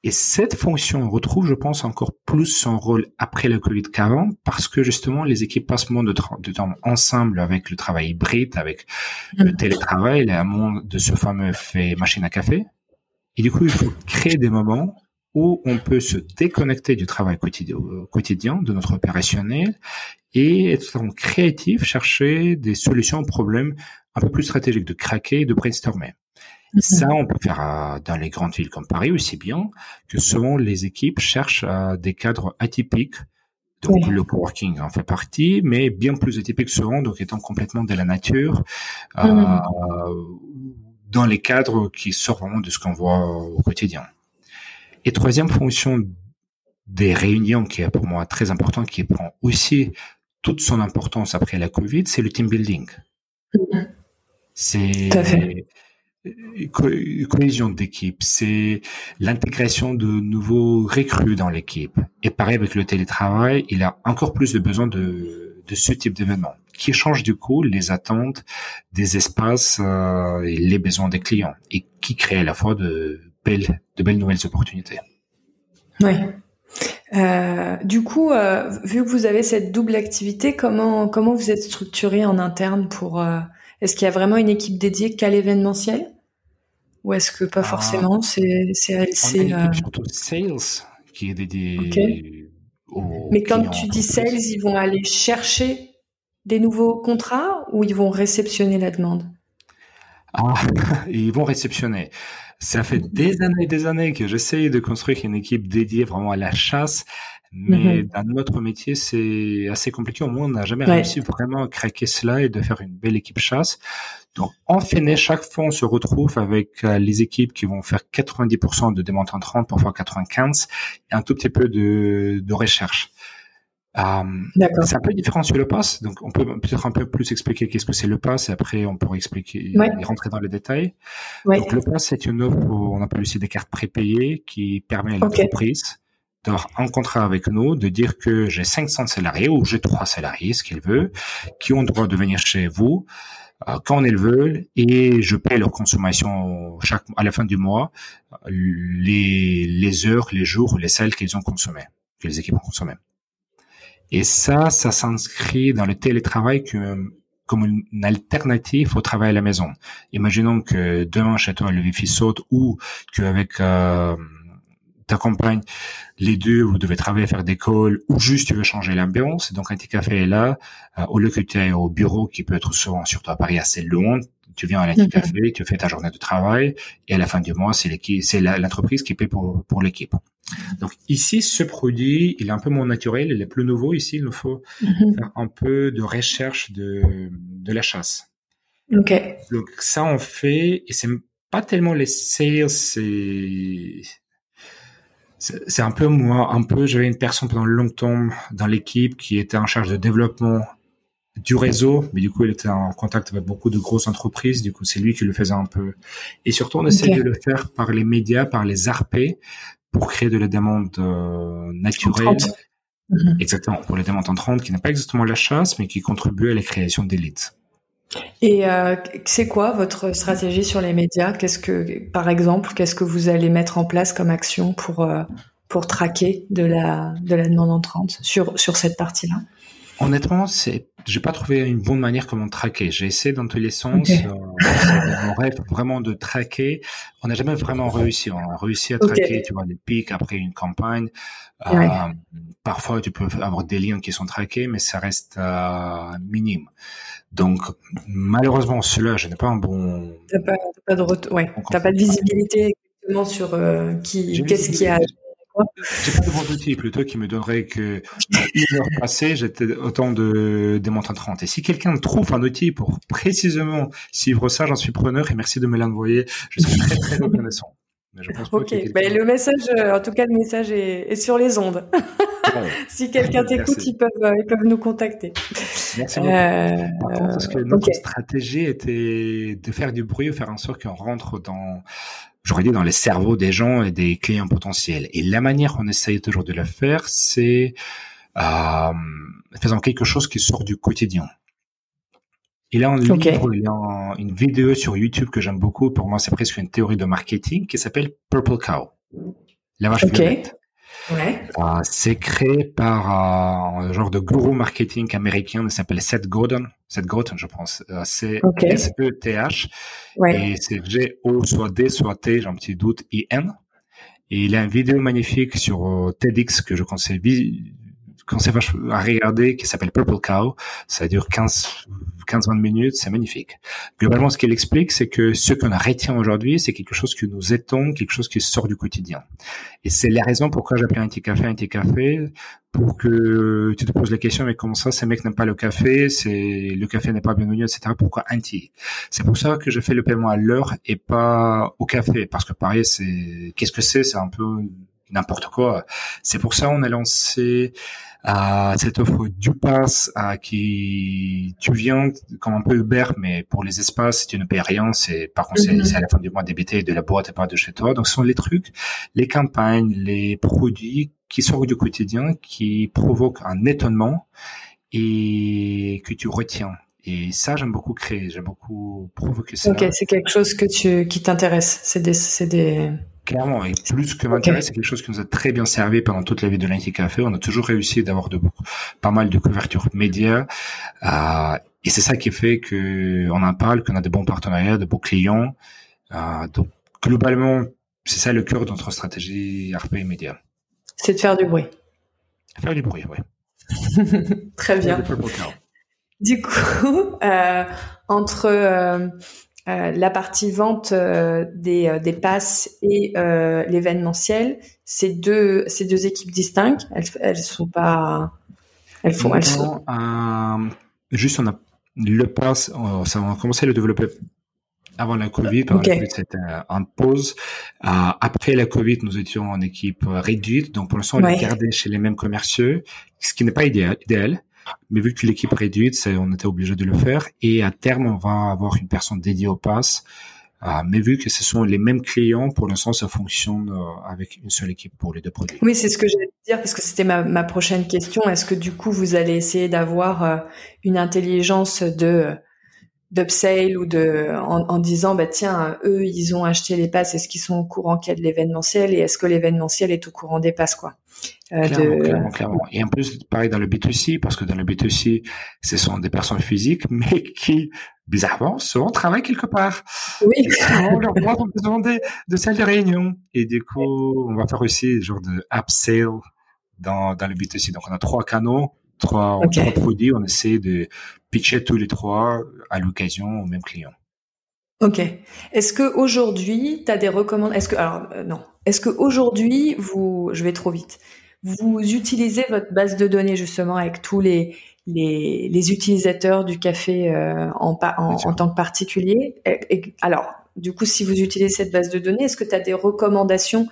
Et cette fonction retrouve, je pense, encore plus son rôle après le Covid qu'avant, parce que justement, les équipes passent moins de, temps ensemble avec le travail hybride, avec le mm. télétravail, et monde de ce fameux fait machine à café. Et du coup, il faut créer des moments où on peut se déconnecter du travail quotidien, de notre opérationnel, et être créatif, chercher des solutions aux problèmes un peu plus stratégiques, de craquer, de brainstormer. Mhm. Ça, on peut faire euh, dans les grandes villes comme Paris aussi bien que souvent les équipes cherchent euh, des cadres atypiques. Donc le coworking en fait partie, mais bien plus atypique souvent, donc étant complètement de la nature, euh, mhm. dans les cadres qui sortent vraiment de ce qu'on voit au quotidien. Et troisième fonction des réunions qui est pour moi très importante, qui prend aussi toute son importance après la Covid, c'est le team building. C'est cohésion d'équipe, c'est l'intégration de nouveaux recrues dans l'équipe. Et pareil avec le télétravail, il a encore plus de besoin de, de ce type d'événement qui change du coup les attentes des espaces euh, et les besoins des clients et qui crée à la fois de belles, de belles nouvelles opportunités. Oui. Euh, du coup, euh, vu que vous avez cette double activité, comment comment vous êtes structuré en interne pour euh, Est-ce qu'il y a vraiment une équipe dédiée qu'à l'événementiel? Ou est-ce que pas ah. forcément C'est c'est euh... surtout sales qui est dédié. Mais quand tu dis sales, ils vont aller chercher des nouveaux contrats ou ils vont réceptionner la demande? Ah, ils vont réceptionner. Ça fait des années et des années que j'essaye de construire une équipe dédiée vraiment à la chasse. Mais mhm. dans notre métier, c'est assez compliqué. Au moins, on n'a jamais réussi vraiment à craquer cela et de faire une belle équipe chasse. Donc, en fait, chaque fois, on se retrouve avec euh, les équipes qui vont faire 90% de démonte en 30, parfois 95, et un tout petit peu de, de recherche. Euh, c'est un peu différent sur le pass, donc on peut peut-être un peu plus expliquer qu'est-ce que c'est le pass et après on pourrait expliquer et rentrer dans les détails. Donc le pass c'est une offre où on appelle aussi des cartes prépayées qui permet à l'entreprise d'avoir un contrat avec nous, de dire que j'ai 500 salariés ou j'ai trois salariés, ce qu'ils veulent, qui ont le droit de venir chez vous euh, quand ils veulent et je paie leur consommation chaque à la fin du mois les les heures, les jours, les salles qu'ils ont consommées, que les équipes ont consommées. Et ça, ça s'inscrit dans le télétravail comme une alternative au travail à la maison. Imaginons que demain chez toi le wifi saute ou qu'avec euh, ta compagne, les deux, vous devez travailler, faire des calls ou juste tu veux changer l'ambiance. Donc un café est là, euh, au lieu que tu au bureau qui peut être souvent, surtout à Paris, assez loin, tu viens à la café, tu fais ta journée de travail et à la fin du mois, c'est l'équipe, c'est l'entreprise qui paie pour, pour l'équipe. Donc ici, ce produit, il est un peu moins naturel, il est plus nouveau. Ici, il nous faut mhm. faire un peu de recherche de, de la chasse. Ok. Donc ça, on fait, et c'est pas tellement les sales, c'est c'est un peu moi, un peu, j'avais une personne pendant longtemps dans l'équipe qui était en charge de développement du réseau, mais du coup, il était en contact avec beaucoup de grosses entreprises. Du coup, c'est lui qui le faisait un peu. Et surtout, on essaie de le faire par les médias, par les ARP, pour créer de la demande euh, naturelle. Mhm. Exactement, pour les demandes entrantes, qui n'est pas exactement la chasse, mais qui contribue à la création d'élites. Et euh, c'est quoi votre stratégie sur les médias? Qu'est-ce que, par exemple, qu'est-ce que vous allez mettre en place comme action pour euh, pour traquer de la de la demande entrante sur sur cette partie-là? Honnêtement, c'est, j'ai pas trouvé une bonne manière comment traquer. J'ai essayé dans tous les sens. Euh, mon rêve vraiment de traquer. On n'a jamais vraiment réussi. On a réussi à traquer, tu vois, les pics après une campagne. Euh, parfois, tu peux avoir des liens qui sont traqués, mais ça reste euh, minime. Donc, malheureusement, cela, je n'ai pas un bon. T'as pas, pas de retour, ouais. T'as pas de visibilité exactement sur qui, qu'est-ce qui a j'ai pas de bon outil plutôt qui me donnerait que une heure passée, j'étais autant de démontres 30. Et si quelqu'un trouve un outil pour précisément suivre ça, j'en suis preneur et merci de me l'envoyer. Je suis très très reconnaissant. Mais je pense ok, ben, le message, euh, en tout cas, le message est, est sur les ondes. si quelqu'un t'écoute, ils peuvent, euh, ils peuvent nous contacter. Merci beaucoup. Euh, Par contre, parce que notre stratégie était de faire du bruit, faire en sorte qu'on rentre dans j'aurais dit dans les cerveaux des gens et des clients potentiels. Et la manière qu'on essaye toujours de le faire, c'est euh, faisant quelque chose qui sort du quotidien. Il a un livre, il a une vidéo sur YouTube que j'aime beaucoup. Pour moi, c'est presque une théorie de marketing qui s'appelle Purple Cow. La vache okay. Ouais. Euh, c'est créé par euh, un genre de gourou marketing américain qui s'appelle Seth Godin. Seth Godin, je pense. Euh, c'est S-E-T-H. Et c'est G-O, soit D, soit T, j'ai un petit doute, I-N. Et il a une vidéo magnifique sur TEDx que je conseille conseille à regarder qui s'appelle Purple Cow. Ça dure 15, 15-20 minutes, c'est magnifique. Globalement, ce qu'il explique, c'est que ce qu'on retient aujourd'hui, c'est quelque chose qui nous étonne, quelque chose qui sort du quotidien. Et c'est la raison pourquoi j'appelle un petit café un petit café, pour que tu te poses la question, mais comment ça, ces mecs n'aiment pas le café, c'est le café n'est pas bienvenu, etc. Pourquoi petit C'est pour ça que je fais le paiement à l'heure et pas au café, parce que pareil, c'est qu'est-ce que c'est? C'est un peu n'importe quoi. C'est pour ça on a lancé à cette offre du pass à qui tu viens comme un peu Uber, mais pour les espaces, tu ne payes rien. C'est par contre c'est mhm. à la fin du mois débité de la boîte et pas de chez toi. Donc ce sont les trucs, les campagnes, les produits qui sortent du quotidien, qui provoquent un étonnement et que tu retiens. Et ça, j'aime beaucoup créer, j'aime beaucoup provoquer ça. Ok, c'est quelque chose que tu qui t'intéresse. C'est des, c'est des Clairement, et plus que m'intéresse, c'est quelque chose qui nous a très bien servi pendant toute la vie de l'Inti Café. On a toujours réussi d'avoir de pas mal de couverture médias, euh, et c'est ça qui fait que on en parle, qu'on a de bons partenariats, de bons clients. Euh, donc globalement, c'est ça le cœur de notre stratégie RP Média. C'est de faire du bruit. Faire du bruit, oui. très bien. Du coup, euh, entre euh, euh, la partie vente euh, des, euh, des passes et l'événementiel, c'est deux, c'est deux équipes distinctes. Elles, elles sont pas, elles font, elles sont. juste on a le pass, on a commencé à le développer avant la Covid. Okay. C'était en pause. après la Covid, nous étions en équipe réduite. Donc, pour l'instant, on ouais. gardé chez les mêmes commerciaux, ce qui n'est pas idéal. idéal. Mais vu que l'équipe réduite, on était obligé de le faire. Et à terme, on va avoir une personne dédiée au pass. Euh, mais vu que ce sont les mêmes clients, pour l'instant, ça fonctionne euh, avec une seule équipe pour les deux produits. Oui, c'est ce que j'allais dire parce que c'était ma, ma, prochaine question. Est-ce que du coup, vous allez essayer d'avoir euh, une intelligence de d'upsale ou de en, en, disant bah tiens eux ils ont acheté les passes est-ce qu'ils sont au courant qu'il y a de l'événementiel et est-ce que l'événementiel est au courant des passes quoi? Euh, clairement, de... clairement, clairement. Et en plus, pareil dans le B2C, parce que dans le B2C, ce sont des personnes physiques, mais qui, bizarrement, souvent travaillent quelque part. Oui. on leur demande demander de salle de réunion. Et du coup, on va faire aussi genre de upsell dans, dans le B2C. Donc, on a trois canaux trois, okay. trois produits, on essaie de pitcher tous les trois à l'occasion au même client. Ok. Est-ce que aujourd'hui, tu as des recommandations Est-ce que alors euh, non. Est-ce que aujourd'hui, vous, je vais trop vite, vous utilisez votre base de données justement avec tous les les, les utilisateurs du café euh, en, en, en, tant que particulier? Et, et, Alors, du coup, si vous utilisez cette base de données, est-ce que tu as des recommandations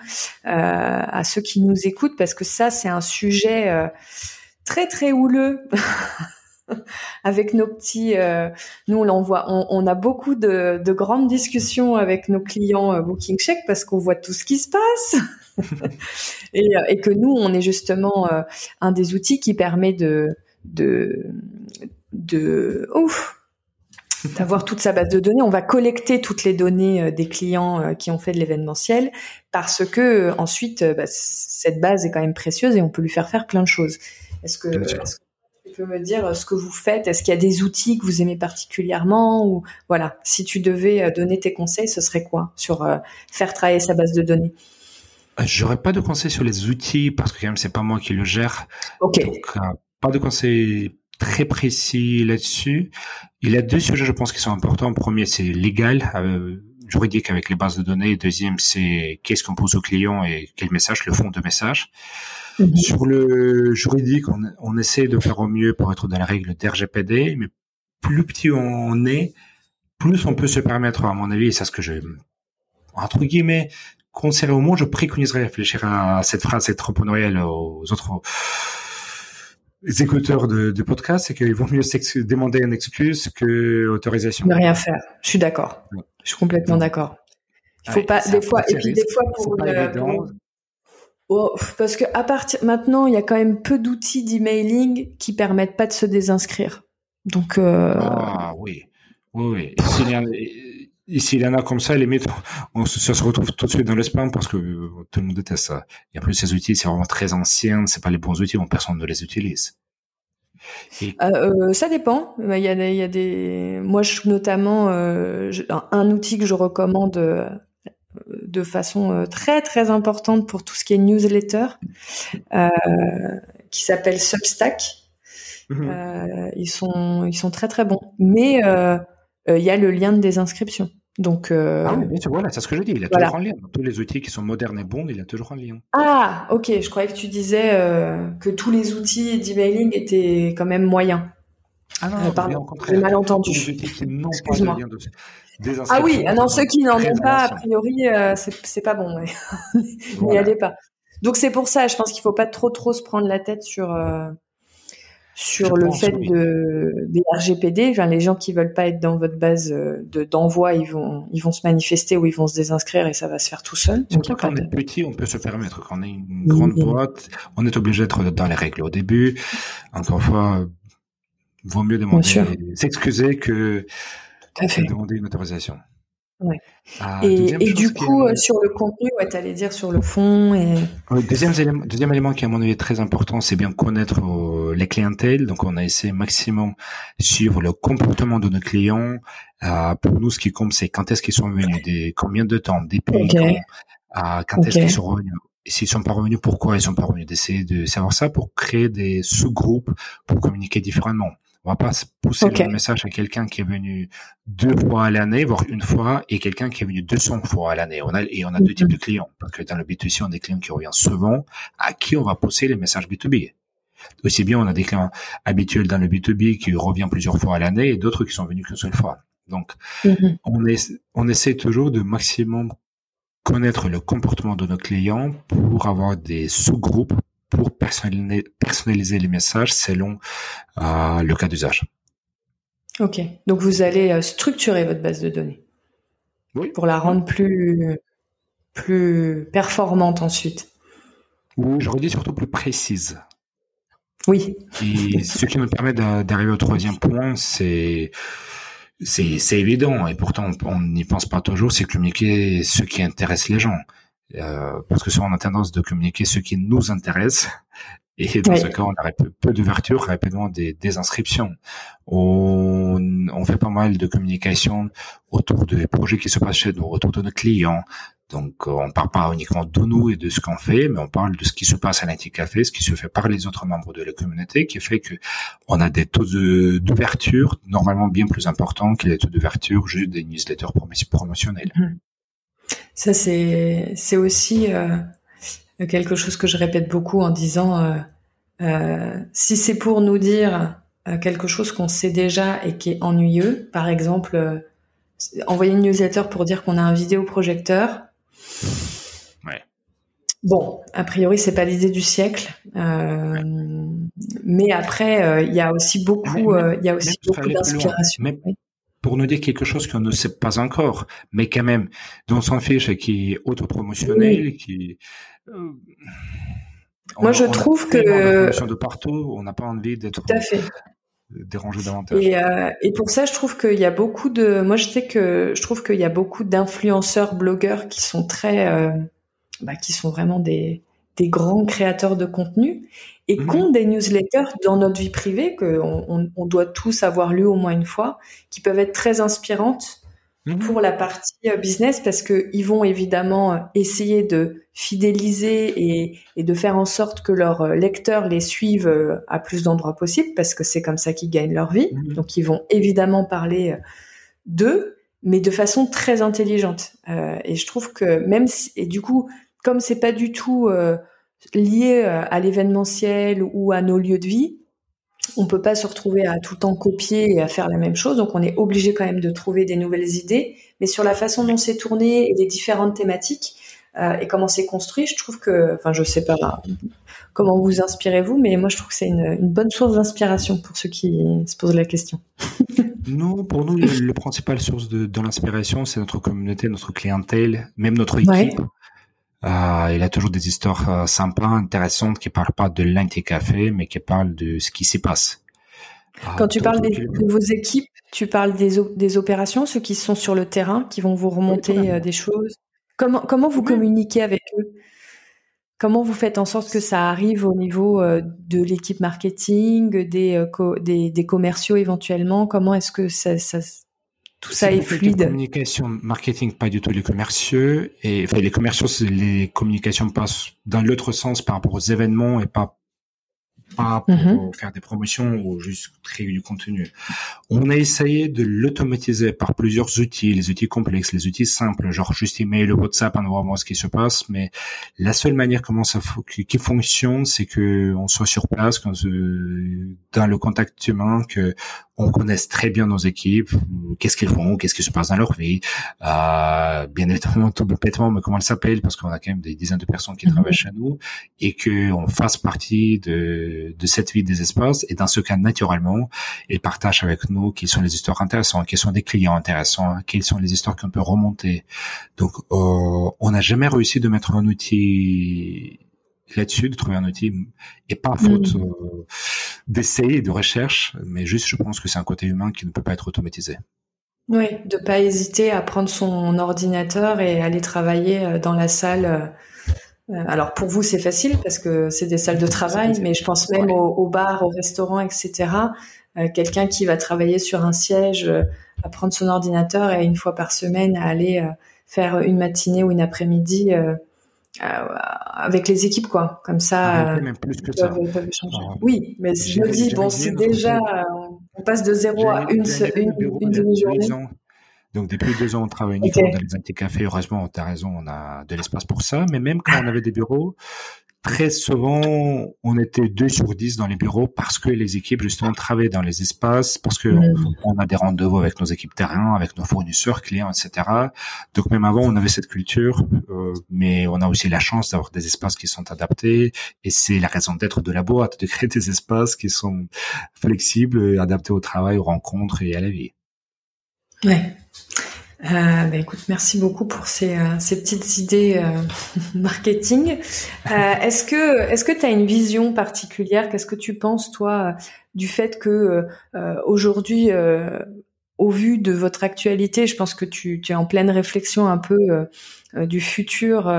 euh, à ceux qui nous écoutent? Parce que ça, c'est un sujet euh, très très houleux avec nos petits. Euh, nous, on l'envoie. On, on, a beaucoup de, de, grandes discussions avec nos clients euh, Booking Check parce qu'on voit tout ce qui se passe. et, euh, et, que nous, on est justement euh, un des outils qui permet de de de ouf, d'avoir toute sa base de données. On va collecter toutes les données des clients qui ont fait de l'événementiel parce que ensuite, bah, cette base est quand même précieuse et on peut lui faire faire plein de choses. Est-ce que, peux me dire ce que vous faites? Est-ce qu'il y a des outils que vous aimez particulièrement ou voilà, si tu devais donner tes conseils, ce serait quoi sur faire travailler sa base de données? J'aurais pas de conseils sur les outils parce que quand même c'est pas moi qui le gère. Ok. Donc, pas de conseils très précis là-dessus. Il y a deux sujets, je pense, qui sont importants. Premier, c'est légal, euh, juridique avec les bases de données. Deuxième, c'est qu'est-ce qu'on pose au client et quel message, le fond de message. Mhm. Sur le juridique, on, on, essaie de faire au mieux pour être dans la règle d'RGPD, mais plus petit on est, plus on peut se permettre, à mon avis, et c'est ce que je, entre guillemets, conseillerais au moins, je préconiserais réfléchir à cette phrase entrepreneuriale aux autres les écouteurs de, de podcast, c'est qu'il vaut mieux demander une excuse que autorisation. Ne rien faire. Je suis d'accord. Je suis complètement d'accord. Il faut pas des fois et puis des fois pour le, oh, parce que à partir maintenant, il y a quand même peu d'outils d'emailing qui permettent pas de se désinscrire. Donc euh... ah oui, oui, oui. Et s'il y en a comme ça, les mettre, on, ça se retrouve tout de suite dans le spam parce que tout le monde déteste ça. Et en plus, ces outils, c'est vraiment très ancien, c'est pas les bons outils, personne ne les utilise. Euh, euh, ça dépend. Il y, a, il y a des. Moi, je notamment euh, un outil que je recommande euh, de façon euh, très très importante pour tout ce qui est newsletter, qui s'appelle Substack. Mhm. ils sont ils sont très très bons. Mais il y a le lien de désinscription. Donc, euh... Ah oui, voilà, c'est ce que je dis. Il a toujours un lien. tous les outils qui sont modernes et bons, il a toujours un lien. Ah, ok. Je croyais que tu disais euh, que tous les outils d'emailing étaient quand même moyens. Ah non, euh, pardon, j'ai mal entendu. Excuse-moi. Ah oui, ah non, ceux qui n'en ont pas, a priori, euh, c'est pas bon. N'y allez pas. Donc c'est pour ça, je pense qu'il faut pas trop trop se prendre la tête sur euh, sur le fait de des RGPD. Enfin, les gens qui veulent pas être dans votre base euh, de d'envoi, ils vont ils vont se manifester ou ils vont se désinscrire et ça va se faire tout seul. Quand on est petit, on peut se permettre. Quand on est une grande boîte, on est obligé d'être dans les règles au début. Encore une fois, vaut mieux demander s'excuser que demander une autorisation. Ouais. Ah, et, du coup, euh, sur le contenu, ouais, tu allais dire sur le fond. Et... deuxième, élément, deuxième élément qui, à mon avis, est très important, c'est bien connaître euh, les clientèles. Donc, on a essayé maximum sur le comportement de nos clients. Euh, pour nous, ce qui compte, c'est quand est-ce qu'ils sont venus, des, combien de temps, des pays, quand, quand est-ce qu'ils sont revenus. S'ils sont pas revenus, pourquoi ils sont pas revenus D'essayer de savoir ça pour créer des sous-groupes pour communiquer différemment. On va pas pousser le message à quelqu'un qui est venu deux fois à l'année, voire une fois, et quelqu'un qui est venu 200 fois à l'année. On a, et on a deux types de clients. Parce que dans le B2C, on a des clients qui reviennent souvent, à qui on va pousser les messages B2B. Aussi bien, on a des clients habituels dans le B2B qui reviennent plusieurs fois à l'année et d'autres qui sont venus qu'une seule fois. Donc, mm-hmm. on, est, on essaie toujours de maximum connaître le comportement de nos clients pour avoir des sous-groupes pour personnaliser les messages selon euh, le cas d'usage. Ok, donc vous allez euh, structurer votre base de données oui. pour la rendre plus, plus performante ensuite. Oui, je redis surtout plus précise. Oui. Et ce qui nous permet d'arriver au troisième point, c'est c'est évident et pourtant on n'y pense pas toujours, c'est communiquer ce qui intéresse les gens. Euh, parce que souvent on a tendance de communiquer ce qui nous intéresse. Et dans ce cas, on a peu, d'ouverture, rapidement des, des inscriptions. On, on, fait pas mal de communication autour des projets qui se passent chez nous, autour de nos clients. Donc, on parle pas uniquement de nous et de ce qu'on fait, mais on parle de ce qui se passe à l'Anti-Café, ce qui se fait par les autres membres de la communauté, qui fait que on a des taux d'ouverture normalement bien plus importants que les taux d'ouverture juste des newsletters promotionnels. Mmh. Ça, c'est, c'est aussi euh, quelque chose que je répète beaucoup en disant, euh, euh, si c'est pour nous dire quelque chose qu'on sait déjà et qui est ennuyeux, par exemple, envoyer une newsletter pour dire qu'on a un vidéoprojecteur. Ouais. Bon, a priori, c'est pas l'idée du siècle, mais après, il y a aussi beaucoup, il y a aussi beaucoup d'inspiration pour nous dire quelque chose qu'on ne sait pas encore, mais quand même, dont s'en fiche et qui est autopromotionnel, qui... Euh, Moi, je trouve que... De partout, on n'a pas envie d'être... Tout à fait. déranger davantage. Et, euh, et pour ça, je trouve qu'il y a beaucoup de, moi je sais que je trouve qu'il y a beaucoup d'influenceurs, blogueurs qui sont très, euh, bah, qui sont vraiment des, des grands créateurs de contenu et mmh. qui ont des newsletters dans notre vie privée que on, on, doit tous avoir lu au moins une fois, qui peuvent être très inspirantes Mhm. pour la partie euh, business parce que ils vont évidemment euh, essayer de fidéliser et, et, de faire en sorte que leurs euh, lecteurs les suivent à plus d'endroits possible parce que c'est comme ça qu'ils gagnent leur vie. Mhm. Donc ils vont évidemment parler d'eux, mais de façon très intelligente. Euh, et je trouve que même si, et du coup, comme c'est pas du tout euh, lié à l'événementiel ou à nos lieux de vie, on peut pas se retrouver à tout le temps copier et à faire la même chose, donc on est obligé quand même de trouver des nouvelles idées. Mais sur la façon dont c'est tourné et les différentes thématiques euh, et comment c'est construit, je trouve que, enfin, je sais pas comment vous inspirez-vous, mais moi je trouve que c'est une, bonne source d'inspiration pour ceux qui se posent la question. non, pour nous, le, principal source de, l'inspiration, c'est notre communauté, notre clientèle, même notre équipe. Euh, il a toujours des histoires euh, sympas, intéressantes, qui parlent pas de l'anti-café, mais qui parlent de ce qui s'y passe. Quand tu parles des, de vos équipes, tu parles des, des opérations, ceux qui sont sur le terrain, qui vont vous remonter euh, des choses. Comment, comment vous communiquez avec eux? Comment vous faites en sorte que ça arrive au niveau euh, de l'équipe marketing, des, des, des, commerciaux éventuellement? Comment est-ce que ça, ça, tout ça est fluide. Communication, marketing, pas du tout les commerciaux. Et enfin, les commerciaux, les communications passent dans l'autre sens par rapport aux événements et pas pas pour mhm. faire des promotions ou juste créer du contenu. On a essayé de l'automatiser par plusieurs outils, les outils complexes, les outils simples, genre juste email, WhatsApp, on va voir ce qui se passe. Mais la seule manière comment ça qui fonctionne, c'est que on soit sur place, qu'on se, dans le contact humain, que on connaisse très bien nos équipes, qu'est-ce qu'ils font, qu'est-ce qui se passe dans leur vie, euh, bien évidemment tout bêtement, mais comment elles s'appellent, parce qu'on a quand même des dizaines de personnes qui mhm. travaillent chez nous, et que on fasse partie de, de cette vie des espaces, et dans ce cas, naturellement, ils partagent avec nous quelles sont les histoires intéressantes, quels sont des clients intéressants, quelles sont les histoires qu'on peut remonter. Donc, euh, on n'a jamais réussi de mettre un outil là-dessus, de trouver un outil, et pas faute mm. euh, d'essayer de recherche, mais juste je pense que c'est un côté humain qui ne peut pas être automatisé. Oui, de pas hésiter à prendre son ordinateur et aller travailler euh, dans la salle. Euh, alors pour vous c'est facile parce que c'est des salles de travail, mais je pense même au, bar, au restaurant, etc. Quelqu'un qui va travailler sur un siège, à prendre son ordinateur et une fois par semaine à aller faire une matinée ou une après-midi avec les équipes quoi. Comme ça, même plus que ça. oui mais je me dis bon c'est déjà on passe de zéro à une, une, une demi-journée. donc depuis deux ans, on travaille uniquement dans les anti-cafés. Heureusement, tu as raison, on a de l'espace pour ça. Mais même quand on avait des bureaux, très souvent, on était deux sur dix dans les bureaux parce que les équipes, justement, travaillaient dans les espaces, parce que on, a des rendez-vous avec nos équipes terrain, avec nos fournisseurs, clients, etc. Donc même avant, on avait cette culture, euh, mais on a aussi la chance d'avoir des espaces qui sont adaptés, et c'est la raison d'être de la boîte, de créer des espaces qui sont flexibles, adaptés au travail, aux rencontres et à la vie. Ouais. Euh, bah, écoute, merci beaucoup pour ces, euh, ces petites idées euh, marketing. Est-ce que est-ce que tu as une vision particulière? Qu'est-ce que tu penses toi du fait que aujourd'hui, au vu de votre actualité, je pense que tu, tu es en pleine réflexion un peu du futur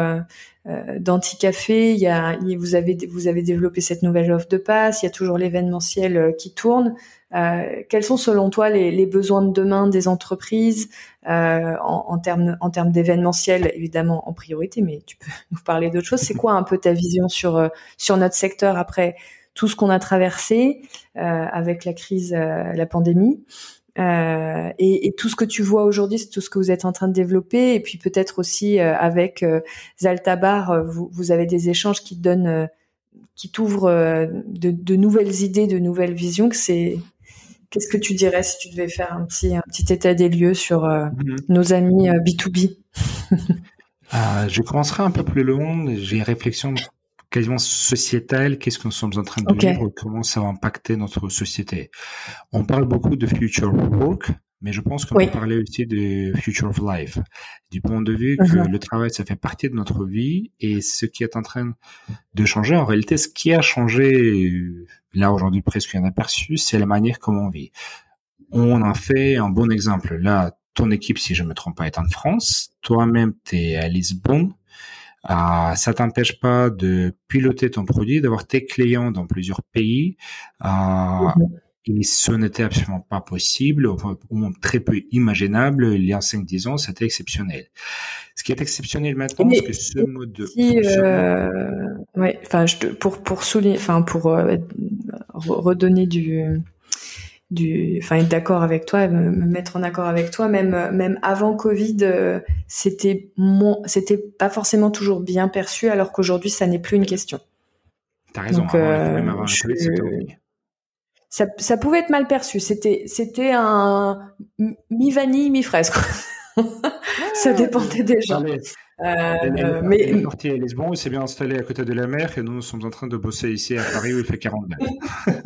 d'Anticafé. Il y a, vous avez vous avez développé cette nouvelle offre de passe. Il y a toujours l'événementiel qui tourne. Euh, quels sont selon toi les, les, besoins de demain des entreprises euh, en, en, termes en termes d'événementiel évidemment en priorité, mais tu peux nous parler d'autres choses. C'est quoi un peu ta vision sur euh, sur notre secteur après tout ce qu'on a traversé euh, avec la crise, euh, la pandémie et, et, tout ce que tu vois aujourd'hui, c'est tout ce que vous êtes en train de développer. Et puis peut-être aussi avec Zaltabar, vous, vous, avez des échanges qui te donnent, qui t'ouvrent de, de, nouvelles idées, de nouvelles visions. Que c'est Qu'est-ce que tu dirais si tu devais faire un petit, un petit état des lieux sur euh, mhm. nos amis B2B euh, euh, Je commencerai un peu plus loin. J'ai une réflexion quasiment sociétale. Qu'est-ce que nous sommes en train de vivre? Comment ça va impacter notre société? On parle beaucoup de future work, mais je pense qu'on peut parler aussi de future of life, du point de vue que uh-huh. le travail, ça fait partie de notre vie et ce qui est en train de changer, en réalité, ce qui a changé là aujourd'hui presque un aperçu, c'est la manière comment on vit. On en fait un bon exemple. Là, ton équipe, si je me trompe pas, est en France. Toi-même, tu es à Lisbonne. Euh, ça t'empêche pas de piloter ton produit, d'avoir tes clients dans plusieurs pays. Euh, uh-huh. Et ce n'était absolument pas possible, ou très peu imaginable, il y a 5-10 ans, c'était exceptionnel. Ce qui est exceptionnel maintenant, c'est que ce mode de... Euh, ouais, enfin, pour, pour souligner, enfin, pour euh, redonner du, du, enfin, être d'accord avec toi, me, mettre en accord avec toi, même, même avant Covid, euh, c'était mon, c'était pas forcément toujours bien perçu, alors qu'aujourd'hui, ça n'est plus une question. T'as raison, Donc, avant, je, ça, ça pouvait être mal perçu. C'était, c'était un mi vanille, mi fraise. ça dépendait des gens. Euh, mais il est parti à Lisbonne, il s'est bien installé à côté de la mer et nous, nous sommes en train de bosser ici à Paris où il fait 40 degrés.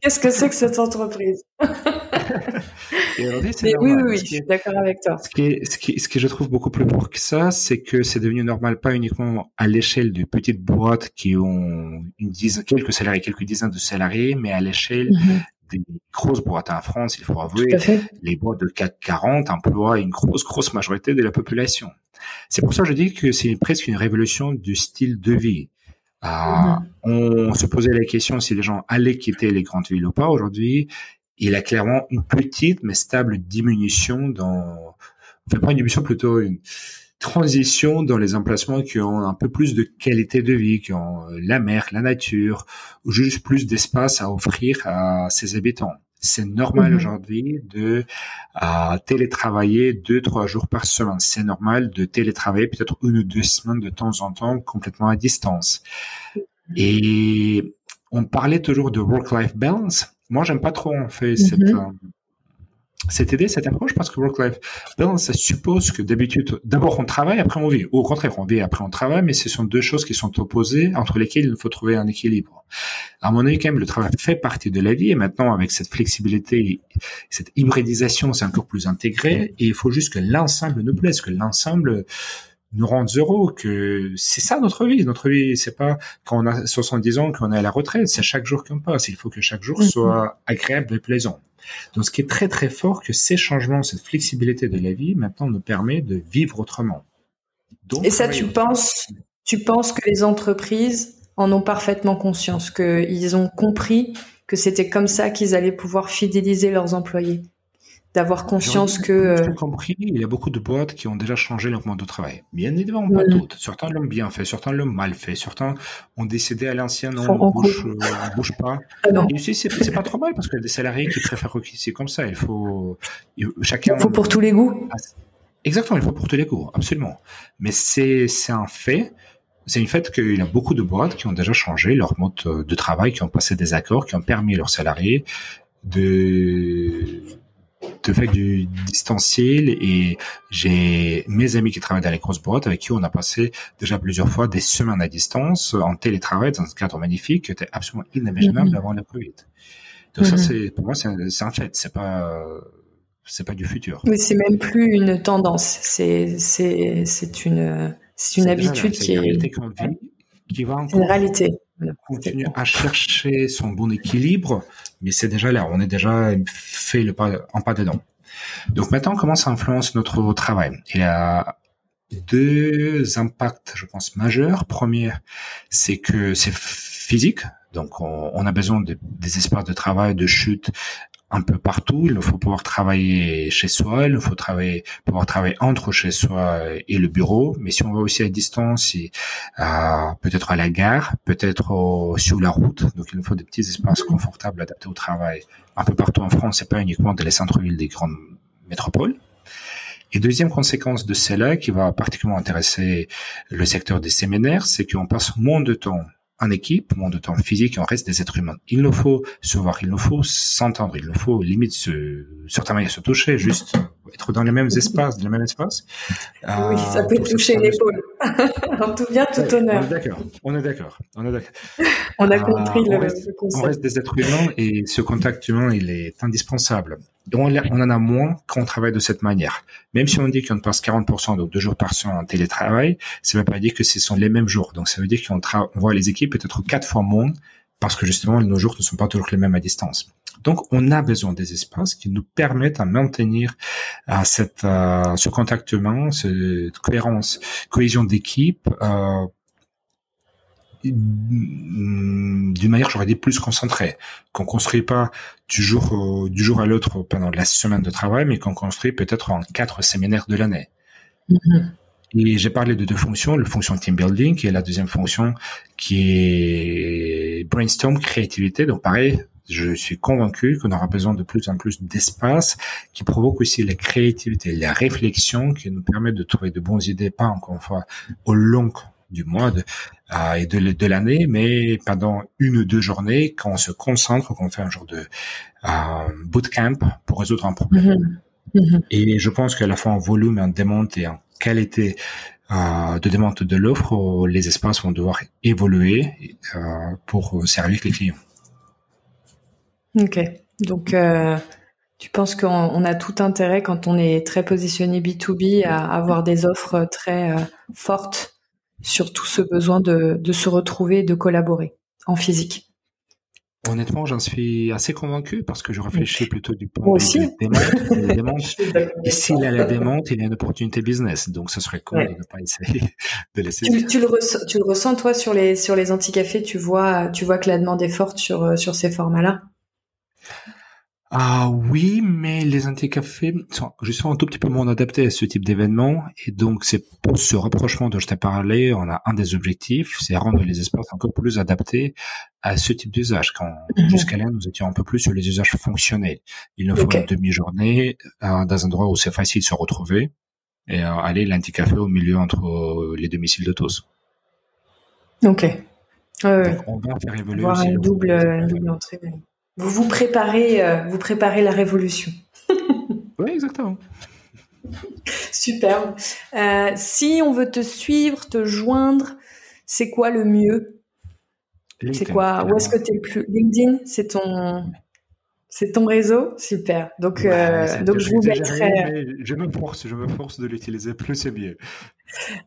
Qu'est-ce que c'est que cette entreprise? oui, oui, oui, je suis d'accord avec toi. Ce qui, ce, qui, ce qui je trouve beaucoup plus lourd que ça, c'est que c'est devenu normal, pas uniquement à l'échelle de petites boîtes qui ont une dizaine, quelques salariés, quelques dizaines de salariés, mais à l'échelle mhm. des grosses boîtes en France, il faut avouer, les boîtes de CAC 40 emploient une grosse, grosse majorité de la population. C'est pour ça que je dis que c'est presque une révolution du style de vie. Euh, on se posait la question si les gens allaient quitter les grandes villes ou pas. Aujourd'hui, il a clairement une petite mais stable diminution dans, enfin pas une diminution plutôt une transition dans les emplacements qui ont un peu plus de qualité de vie, qui ont euh, la mer, la nature, ou juste plus d'espace à offrir à ses habitants. C'est normal mhm. aujourd'hui de euh, télétravailler deux, trois jours par semaine. C'est normal de télétravailler peut-être une ou deux semaines de temps en temps complètement à distance. Et on parlait toujours de work-life balance. Moi, j'aime pas trop en fait cette, mhm. euh, cette idée, cette approche, parce que work-life balance, ça suppose que d'habitude, d'abord on travaille, après on vit. Ou au contraire, on vit, après on travaille, mais ce sont deux choses qui sont opposées, entre lesquelles il faut trouver un équilibre. À mon avis, quand même, le travail fait partie de la vie, et maintenant, avec cette flexibilité, cette hybridisation, c'est encore plus intégré, et il faut juste que l'ensemble nous plaise, que l'ensemble nous rende heureux, que c'est ça notre vie. Notre vie, c'est pas quand on a 70 ans qu'on est à la retraite, c'est chaque jour qu'on passe. Il faut que chaque jour mm-hmm. soit agréable et plaisant. Donc, ce qui est très très fort, que ces changements, cette flexibilité de la vie, maintenant nous permet de vivre autrement. Et ça, tu penses, tu penses que les entreprises en ont parfaitement conscience, qu'ils ont compris que c'était comme ça qu'ils allaient pouvoir fidéliser leurs employés? D'avoir conscience que. J'ai euh, compris, il y a beaucoup de boîtes qui ont déjà changé leur mode de travail. Bien évidemment, pas toutes. Certains l'ont bien fait, certains l'ont mal fait, certains ont décidé à l'ancien, non, on bouge, euh, bouge pas. Ah Et aussi, c'est pas trop mal parce qu'il y a des salariés qui préfèrent c'est comme ça. Il faut, chacun. Il faut pour tous les goûts. Ah, exactement, il faut pour tous les goûts, absolument. Mais c'est, c'est un fait. C'est une fait qu'il y a beaucoup de boîtes qui ont déjà changé leur mode de travail, qui ont passé des accords, qui ont permis à leurs salariés de de faire du distanciel et j'ai mes amis qui travaillent dans les grosses boîtes avec qui on a passé déjà plusieurs fois des semaines à distance en télétravail dans un cadre magnifique qui était absolument inimaginable mhm. avant la Covid. Donc ça, mhm. c'est, pour moi, c'est un, fait. C'est pas, c'est pas du futur. Mais c'est même plus une tendance. C'est, c'est, c'est une, c'est une habitude qui est, qui va une réalité. Continuer à chercher son bon équilibre mais c'est déjà là, on est déjà fait le pas, en pas dedans. Donc maintenant, comment ça influence notre travail? Il y a deux impacts, je pense, majeurs. Premier, c'est que c'est physique, donc on, a besoin de, des espaces de travail, de chute un peu partout. Il nous faut pouvoir travailler chez soi, il nous faut travailler, pouvoir travailler entre chez soi et le bureau. Mais si on va aussi à distance, euh, peut-être à la gare, peut-être sur la route. Donc il nous faut des petits espaces confortables adaptés au travail un peu partout en France, et pas uniquement dans les centres-villes des grandes métropoles. Et deuxième conséquence de cela, qui va particulièrement intéresser le secteur des séminaires, c'est qu'on passe moins de temps en équipe, moins de temps physique, on reste des êtres humains. Il nous faut se voir, il nous faut s'entendre, il nous faut limite se, certaines manière se toucher, juste être dans les mêmes espaces, dans les mêmes espaces. Oui, ça peut toucher l'épaule. en tout bien, tout honneur. On est d'accord, on est d'accord, on est d'accord. On a compris le, on reste, On reste des êtres humains et ce contact humain, il est indispensable. On, en a moins quand on travaille de cette manière. Même si on dit qu'on passe 40%, donc deux jours par semaine en télétravail, ça ne veut pas dire que ce sont les mêmes jours. Donc ça veut dire qu'on voit les équipes peut-être quatre fois moins parce que justement nos jours ne sont pas toujours les mêmes à distance. Donc on a besoin des espaces qui nous permettent à maintenir à cette, ce contactement, cette cohérence, cohésion d'équipe. Euh, d'une manière, j'aurais dit plus concentrée, qu'on construit pas du jour du jour à l'autre pendant la semaine de travail, mais qu'on construit peut-être en quatre séminaires de l'année. Mm-hmm. Et j'ai parlé de deux fonctions, la fonction team building et la deuxième fonction qui est brainstorm, créativité. Donc pareil, je suis convaincu qu'on aura besoin de plus en plus d'espace qui provoque aussi la créativité, la réflexion qui nous permet de trouver de bonnes idées, pas encore une fois au long du mois de, euh, et de, de l'année, mais pendant une ou deux journées, quand on se concentre, quand on fait un genre de euh, bootcamp pour résoudre un problème. Mm-hmm. Mm-hmm. Et je pense qu'à la fois en volume, en demande et en qualité euh, de demande de l'offre, les espaces vont devoir évoluer pour servir les clients. Ok, donc tu penses qu'on a tout intérêt quand on est très positionné B2B à avoir des offres très fortes sur tout ce besoin de, de se retrouver et de collaborer en physique. Honnêtement, j'en suis assez convaincu parce que je réfléchis plutôt du point de vue des démontes. et s'il y a la démonte, il y a une opportunité business. Donc, ce serait con de ne pas essayer de laisser. Tu, tu, le ressens, tu le ressens, toi, sur les, sur les anti-cafés, tu vois, tu vois que la demande est forte sur, sur ces formats-là? Ah oui, mais les anti-cafés sont justement un tout petit peu moins adaptés à ce type d'événement. Et donc, c'est pour ce rapprochement dont je t'ai parlé, on a un des objectifs, c'est rendre les espaces encore plus adaptés à ce type d'usage. Quand mhm. jusqu'à là, nous étions un peu plus sur les usages fonctionnels. Il nous faut une demi-journée euh, dans un endroit où c'est facile de se retrouver et euh, aller l'anti-café au milieu entre euh, les domiciles de tous. Ok. on va faire évoluer une double, une double entrée. Vous vous préparez, euh, vous préparez la révolution. oui, exactement. Super. Euh, si on veut te suivre, te joindre, c'est quoi le mieux? C'est quoi? Où est-ce que tu es le plus? LinkedIn, c'est ton c'est ton réseau? Super. Donc, euh, donc je vous mettrai. Je me force, je me force de l'utiliser plus c'est mieux.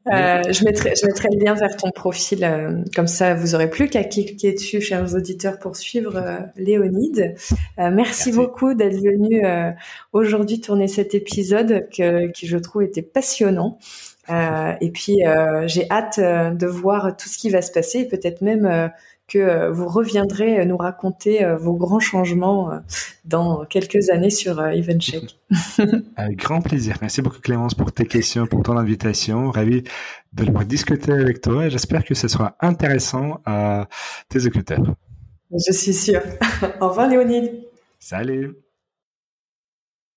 Euh, je, mettrai, je mettrai le lien vers ton profil, euh, comme ça vous aurez plus qu'à cliquer dessus, chers auditeurs, pour suivre euh, Léonide. Merci, merci, beaucoup d'être venu aujourd'hui tourner cet épisode que, qui, je trouve, était passionnant. et puis, j'ai hâte de voir tout ce qui va se passer et peut-être même que euh, vous reviendrez nous raconter euh, vos grands changements euh, dans quelques années sur EventCheck. Avec grand plaisir. Merci beaucoup Clémence pour tes questions, pour ton invitation. Ravi de pouvoir discuter avec toi et j'espère que ce sera intéressant à tes écouteurs. Je suis sûre. Au revoir Léonide. Salut.